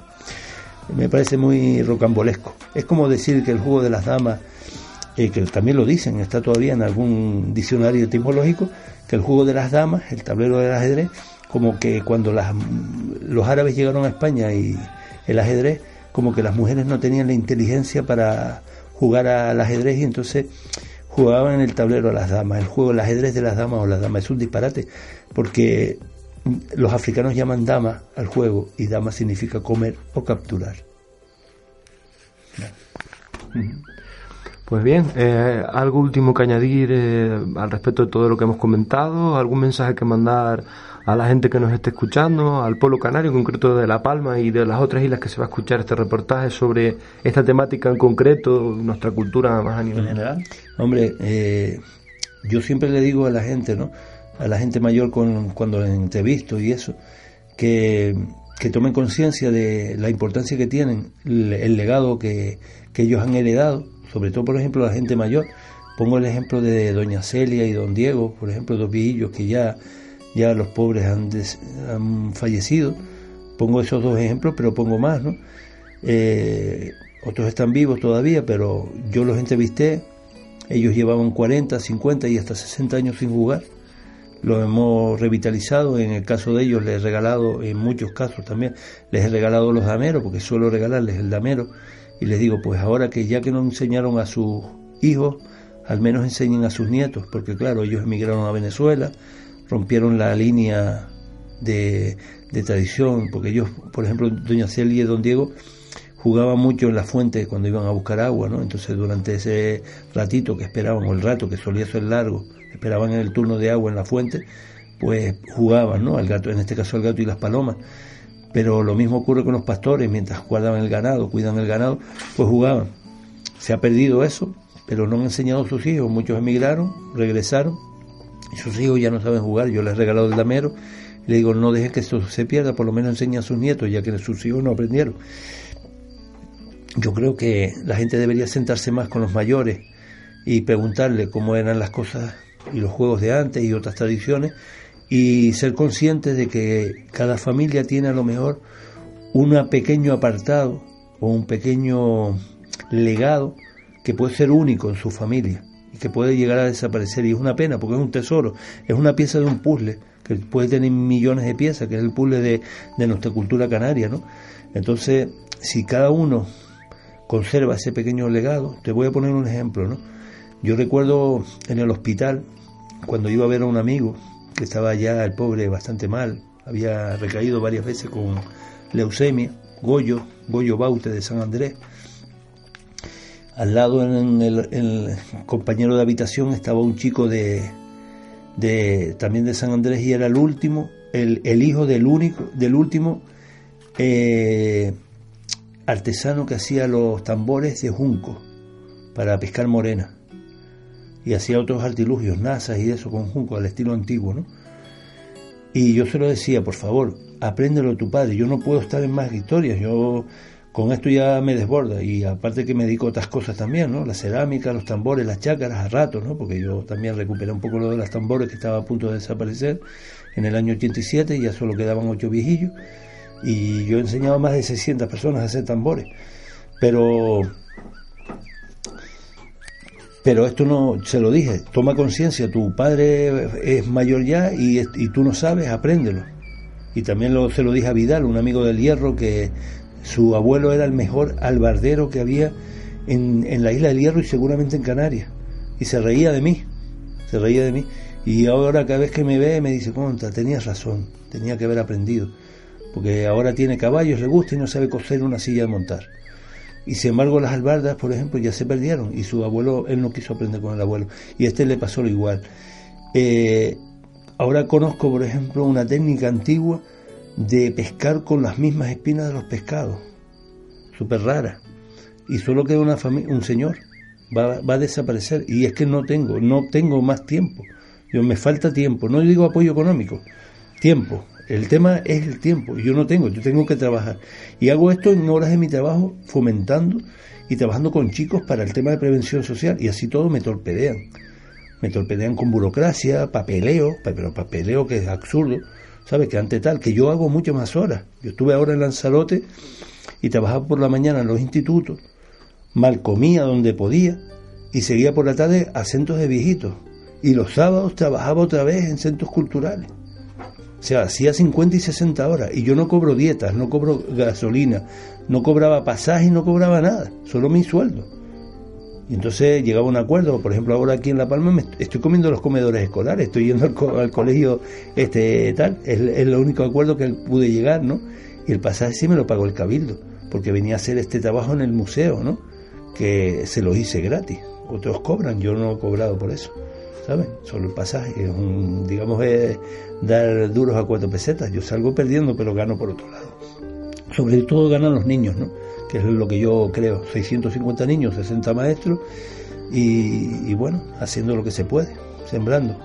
S4: me parece muy rocambolesco. Es como decir que el juego de las damas, eh, que también lo dicen, está todavía en algún diccionario etimológico, que el juego de las damas, el tablero del ajedrez, como que cuando las, los árabes llegaron a España y el ajedrez, como que las mujeres no tenían la inteligencia para jugar al ajedrez y entonces jugaban en el tablero a las damas. El juego, el ajedrez de las damas o las damas es un disparate, porque los africanos llaman dama al juego y dama significa comer o capturar.
S3: Pues bien, eh, algo último que añadir eh, al respecto de todo lo que hemos comentado, algún mensaje que mandar a la gente que nos esté escuchando, al pueblo canario, en concreto de La Palma y de las otras islas que se va a escuchar este reportaje sobre esta temática en concreto, nuestra cultura más a nivel general?
S4: Hombre, eh, yo siempre le digo a la gente, ¿no? A la gente mayor con, cuando entrevisto y eso, que, que tomen conciencia de la importancia que tienen, el, legado que, que ellos han heredado, sobre todo, por ejemplo, la gente mayor. Pongo el ejemplo de doña Celia y don Diego, por ejemplo, dos viejillos que ya ya los pobres han, fallecido. Pongo esos dos ejemplos, pero pongo más, ¿no? Eh, otros están vivos todavía, pero yo los entrevisté Ellos llevaban 40, 50 y hasta 60 años sin jugar. Lo hemos revitalizado, en el caso de ellos les he regalado, en muchos casos también, les he regalado los dameros, porque suelo regalarles el damero, y les digo, pues ahora que ya que no enseñaron a sus hijos, al menos enseñen a sus nietos, porque claro, ellos emigraron a Venezuela, rompieron la línea de, de tradición, porque ellos, por ejemplo, doña Celia y don Diego, jugaban mucho en la fuente cuando iban a buscar agua, ¿no? Entonces durante ese ratito que esperaban, o el rato que solía ser largo, esperaban en el turno de agua en la fuente, pues jugaban, ¿no? Al gato, en este caso el gato y las palomas. Pero lo mismo ocurre con los pastores, mientras guardaban el ganado, cuidan el ganado, pues jugaban. Se ha perdido eso, pero no han enseñado a sus hijos. Muchos emigraron, regresaron, y sus hijos ya no saben jugar. Yo les he regalado el damero, le digo, no dejen que esto se pierda, por lo menos enseñen a sus nietos, ya que sus hijos no aprendieron yo creo que la gente debería sentarse más con los mayores y preguntarle cómo eran las cosas y los juegos de antes y otras tradiciones y ser conscientes de que cada familia tiene a lo mejor un pequeño apartado o un pequeño legado que puede ser único en su familia y que puede llegar a desaparecer y es una pena porque es un tesoro, es una pieza de un puzzle que puede tener millones de piezas, que es el puzzle de, de nuestra cultura canaria, ¿no? Entonces, si cada uno conserva ese pequeño legado. Te voy a poner un ejemplo, ¿no? Yo recuerdo en el hospital, cuando iba a ver a un amigo, que estaba ya el pobre bastante mal, había recaído varias veces con leucemia, Goyo, Goyo Baute de San Andrés. Al lado en el, compañero de habitación estaba un chico de, de, también de San Andrés y era el último, el, el hijo del único, del último eh, artesano que hacía los tambores de junco para pescar morena y hacía otros artilugios, nazas y eso con junco al estilo antiguo, ¿no? Y yo se lo decía, por favor, apréndelo tu padre, yo no puedo estar en más historias, yo con esto ya me desborda y aparte que me dedico a otras cosas también, ¿no? La cerámica, los tambores, las chácaras a ratos, ¿no? Porque yo también recuperé un poco lo de los tambores que estaba a punto de desaparecer en el año 87, ya solo quedaban ocho viejillos y yo he enseñado a más de 600 personas a hacer tambores. Pero pero esto no, se lo dije, toma conciencia, tu padre es mayor ya y, tú no sabes, apréndelo. Y también lo, se lo dije a Vidal, un amigo del Hierro, que su abuelo era el mejor albardero que había en, en la isla del Hierro y seguramente en Canarias. Y se reía de mí, se reía de mí. Y ahora cada vez que me ve me dice, conta, tenías razón, tenía que haber aprendido porque ahora tiene caballos, le gusta y no sabe coser una silla de montar. Y sin embargo las albardas, por ejemplo, ya se perdieron y su abuelo, él no quiso aprender con el abuelo y a este le pasó lo igual. Eh, ahora conozco, por ejemplo, una técnica antigua de pescar con las mismas espinas de los pescados, súper rara. Y solo queda una un señor, va, va a desaparecer. Y es que no tengo, no tengo más tiempo. Yo me falta tiempo, no digo apoyo económico, tiempo. El tema es el tiempo. Yo no tengo, yo tengo que trabajar. Y hago esto en horas de mi trabajo, fomentando y trabajando con chicos para el tema de prevención social. Y así todo me torpedean. Me torpedean con burocracia, papeleo, pero papeleo que es absurdo. ¿Sabes? Que ante tal, que yo hago mucho más horas. Yo estuve ahora en Lanzarote y trabajaba por la mañana en los institutos, mal comía donde podía y seguía por la tarde a centros de viejitos. Y los sábados trabajaba otra vez en centros culturales. O sea, hacía 50 y 60 horas y yo no cobro dietas, no cobro gasolina, no cobraba pasaje, no cobraba nada, solo mi sueldo. Y entonces llegaba un acuerdo, por ejemplo, ahora aquí en La Palma me estoy comiendo los comedores escolares, estoy yendo al, colegio este tal, es, el único acuerdo que pude llegar, ¿no? Y el pasaje sí me lo pagó el cabildo, porque venía a hacer este trabajo en el museo, ¿no? Que se lo hice gratis. Otros cobran, yo no he cobrado por eso. ¿Sabes? Solo el pasaje, es un, digamos, es dar duros a cuatro pesetas. Yo salgo perdiendo, pero gano por otro lado. Sobre todo ganan los niños, ¿no? Que es lo que yo creo, 650 niños, 60 maestros, y, bueno, haciendo lo que se puede, sembrando.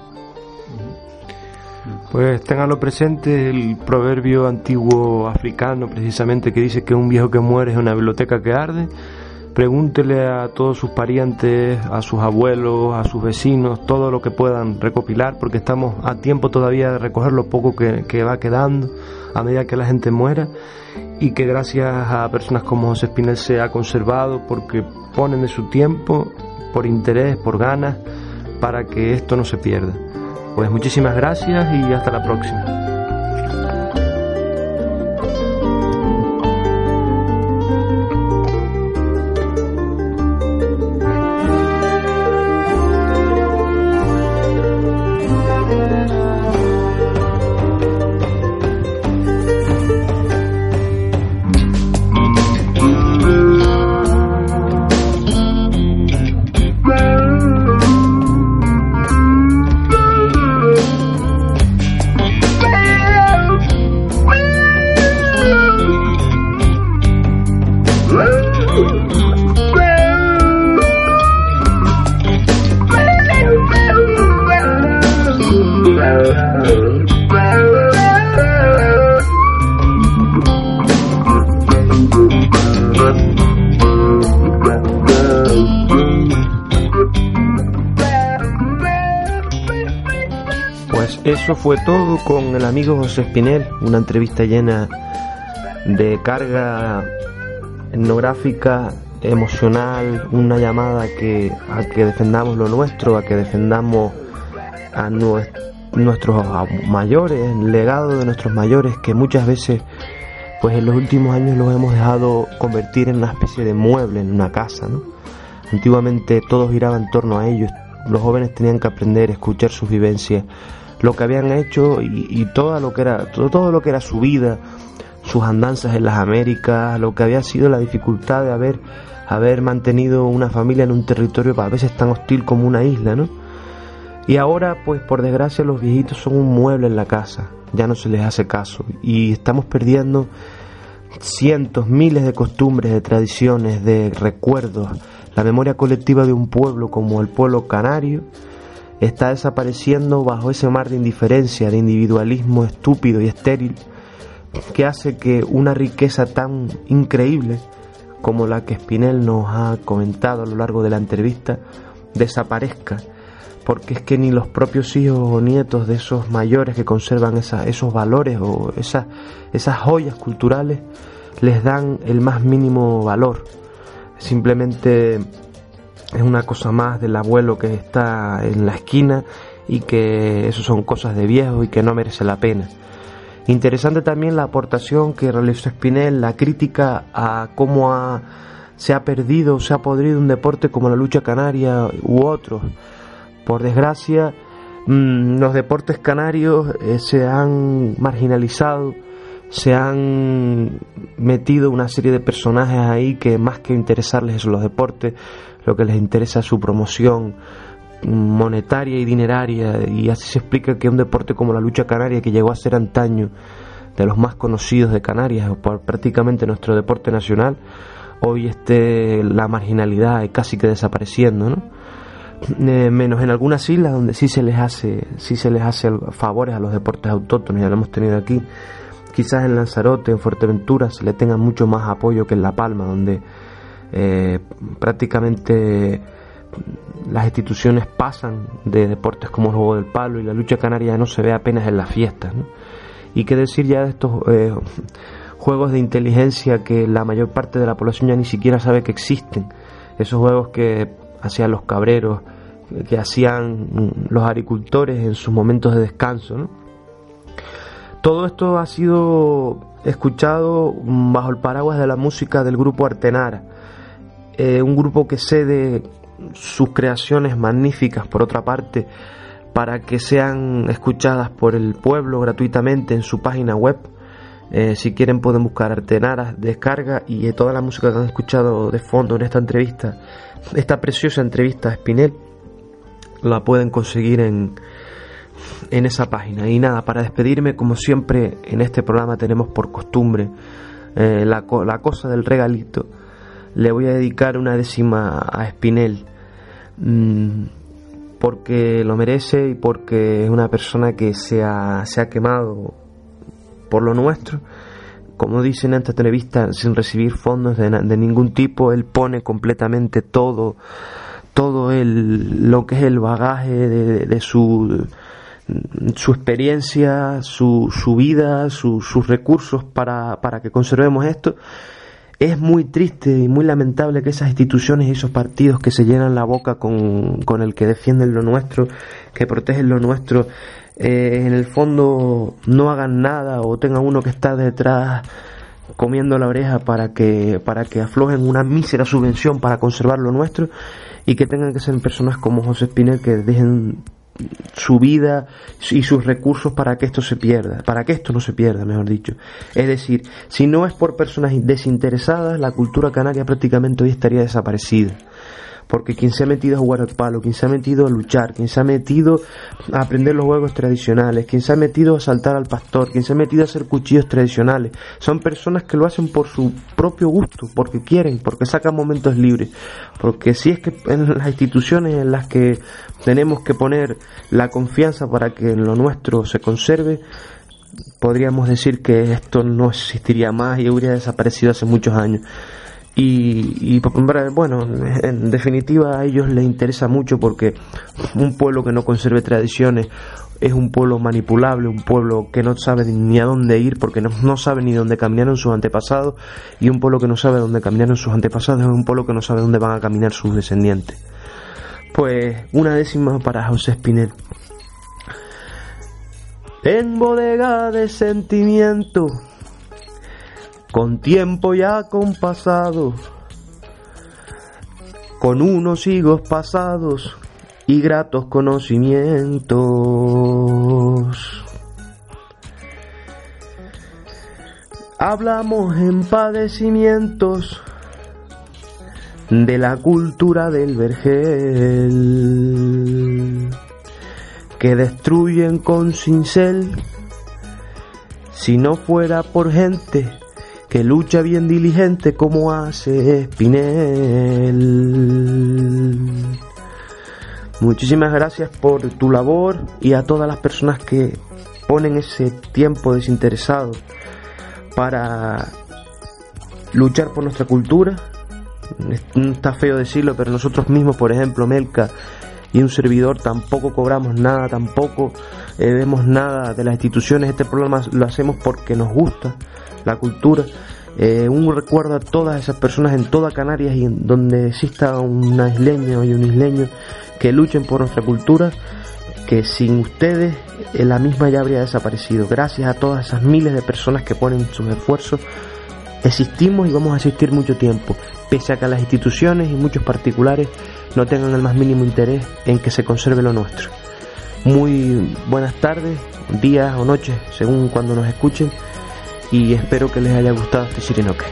S3: Pues ténganlo presente el proverbio antiguo africano precisamente que dice que un viejo que muere es una biblioteca que arde Pregúntele a todos sus parientes, a sus abuelos, a sus vecinos, todo lo que puedan recopilar, porque estamos a tiempo todavía de recoger lo poco que, va quedando a medida que la gente muera y que gracias a personas como José Espinel se ha conservado porque ponen de su tiempo por interés, por ganas, para que esto no se pierda. Pues muchísimas gracias y hasta la próxima. Eso fue todo con el amigo José Espinel, una entrevista llena de carga etnográfica, emocional, una llamada que, a que defendamos lo nuestro, a que defendamos a nuestros mayores, el legado de nuestros mayores, que muchas veces pues en los últimos años los hemos dejado convertir en una especie de mueble en una casa. ¿no? Antiguamente todo giraba en torno a ellos, los jóvenes tenían que aprender a escuchar sus vivencias lo que habían hecho y, todo lo que era todo, todo lo que era su vida sus andanzas en las Américas lo que había sido la dificultad de haber haber mantenido una familia en un territorio a veces tan hostil como una isla no y ahora pues por desgracia los viejitos son un mueble en la casa ya no se les hace caso. Y estamos perdiendo cientos miles de costumbres de tradiciones de recuerdos. La memoria colectiva de un pueblo como el pueblo canario está desapareciendo bajo ese mar de indiferencia, de individualismo estúpido y estéril, que hace que una riqueza tan increíble como la que Spinel nos ha comentado a lo largo de la entrevista desaparezca, porque es que ni los propios hijos o nietos de esos mayores que conservan esos valores o esas, esas joyas culturales les dan el más mínimo valor. Simplemente es una cosa más del abuelo que está en la esquina y que eso son cosas de viejo y que no merece la pena. Interesante también la aportación que realizó Spinel, la crítica a cómo se ha perdido, se ha podrido un deporte como la lucha canaria u otros. Por desgracia, mm, los deportes canarios eh, se han marginalizado, se han metido una serie de personajes ahí que más que interesarles son los deportes, lo que les interesa es su promoción monetaria y dineraria y así se explica que un deporte como la lucha canaria que llegó a ser antaño de los más conocidos de Canarias o prácticamente nuestro deporte nacional hoy esté la marginalidad casi que desapareciendo ¿no? Eh, menos en algunas islas donde sí se les hace sí se les hace favores a los deportes autóctonos ya lo hemos tenido aquí quizás en Lanzarote en Fuerteventura se le tenga mucho más apoyo que en La Palma donde eh, prácticamente las instituciones pasan de deportes como el juego del palo y la lucha canaria no se ve apenas en las fiestas. Y qué decir ya de estos eh, juegos de inteligencia que la mayor parte de la población ya ni siquiera sabe que existen. Esos juegos que hacían los cabreros, que hacían los agricultores en sus momentos de descanso. Todo esto ha sido escuchado bajo el paraguas de la música del grupo Artenara eh, un grupo que cede sus creaciones magníficas, por otra parte, para que sean escuchadas por el pueblo gratuitamente en su página web. Eh, si quieren pueden buscar Artenaras, descarga y eh, toda la música que han escuchado de fondo en esta entrevista, esta preciosa entrevista a Spinel, la pueden conseguir en, en esa página. Y nada, para despedirme, como siempre en este programa tenemos por costumbre la, la cosa del regalito le voy a dedicar una décima a Spinel mm, porque lo merece y porque es una persona que se ha, se ha quemado por lo nuestro. Como dicen en esta entrevista, sin recibir fondos de, ningún tipo, él pone completamente todo, todo el, lo que es el bagaje de, su, su experiencia, su, su vida, sus recursos para, para que conservemos esto. Es muy triste y muy lamentable que esas instituciones y esos partidos que se llenan la boca con, con el que defienden lo nuestro, que protegen lo nuestro, eh, en el fondo no hagan nada o tengan uno que está detrás comiendo la oreja para que, para que aflojen una mísera subvención para conservar lo nuestro y que tengan que ser personas como José Espinel que dejen su vida y sus recursos para que esto se pierda, para que esto no se pierda, mejor dicho. Es decir, si no es por personas desinteresadas, la cultura canaria prácticamente hoy estaría desaparecida porque quien se ha metido a jugar al palo, quien se ha metido a luchar, quien se ha metido a aprender los juegos tradicionales, quien se ha metido a saltar al pastor, quien se ha metido a hacer cuchillos tradicionales, son personas que lo hacen por su propio gusto, porque quieren, porque sacan momentos libres, porque si es que en las instituciones en las que tenemos que poner la confianza para que lo nuestro se conserve, podríamos decir que esto no existiría más y habría desaparecido hace muchos años. Y, bueno, en definitiva a ellos les interesa mucho porque un pueblo que no conserve tradiciones es un pueblo manipulable, un pueblo que no sabe ni a dónde ir porque no, no sabe ni dónde caminaron sus antepasados y un pueblo que no sabe dónde caminaron sus antepasados es un pueblo que no sabe dónde van a caminar sus descendientes. Pues una décima para José Espinel. En bodega de sentimiento con tiempo ya compasado, con unos higos pasados y gratos conocimientos. Hablamos en padecimientos de la cultura del vergel que destruyen con cincel si no fuera por gente que lucha bien diligente como hace Espinel. Muchísimas gracias por tu labor y a todas las personas que ponen ese tiempo desinteresado para luchar por nuestra cultura. Está feo decirlo, pero nosotros mismos, por ejemplo, Melca y un servidor, tampoco cobramos nada, tampoco eh, vemos nada de las instituciones. Este programa lo hacemos porque nos gusta la cultura. Eh, un recuerdo a todas esas personas en toda Canarias y donde exista un isleño y un isleño que luchen por nuestra cultura, que sin ustedes eh, la misma ya habría desaparecido. Gracias a todas esas miles de personas que ponen sus esfuerzos, existimos y vamos a existir mucho tiempo, pese a que las instituciones y muchos particulares no tengan el más mínimo interés en que se conserve lo nuestro. Muy buenas tardes, días o noches, según cuando nos escuchen y espero que les haya gustado este Shirinoke.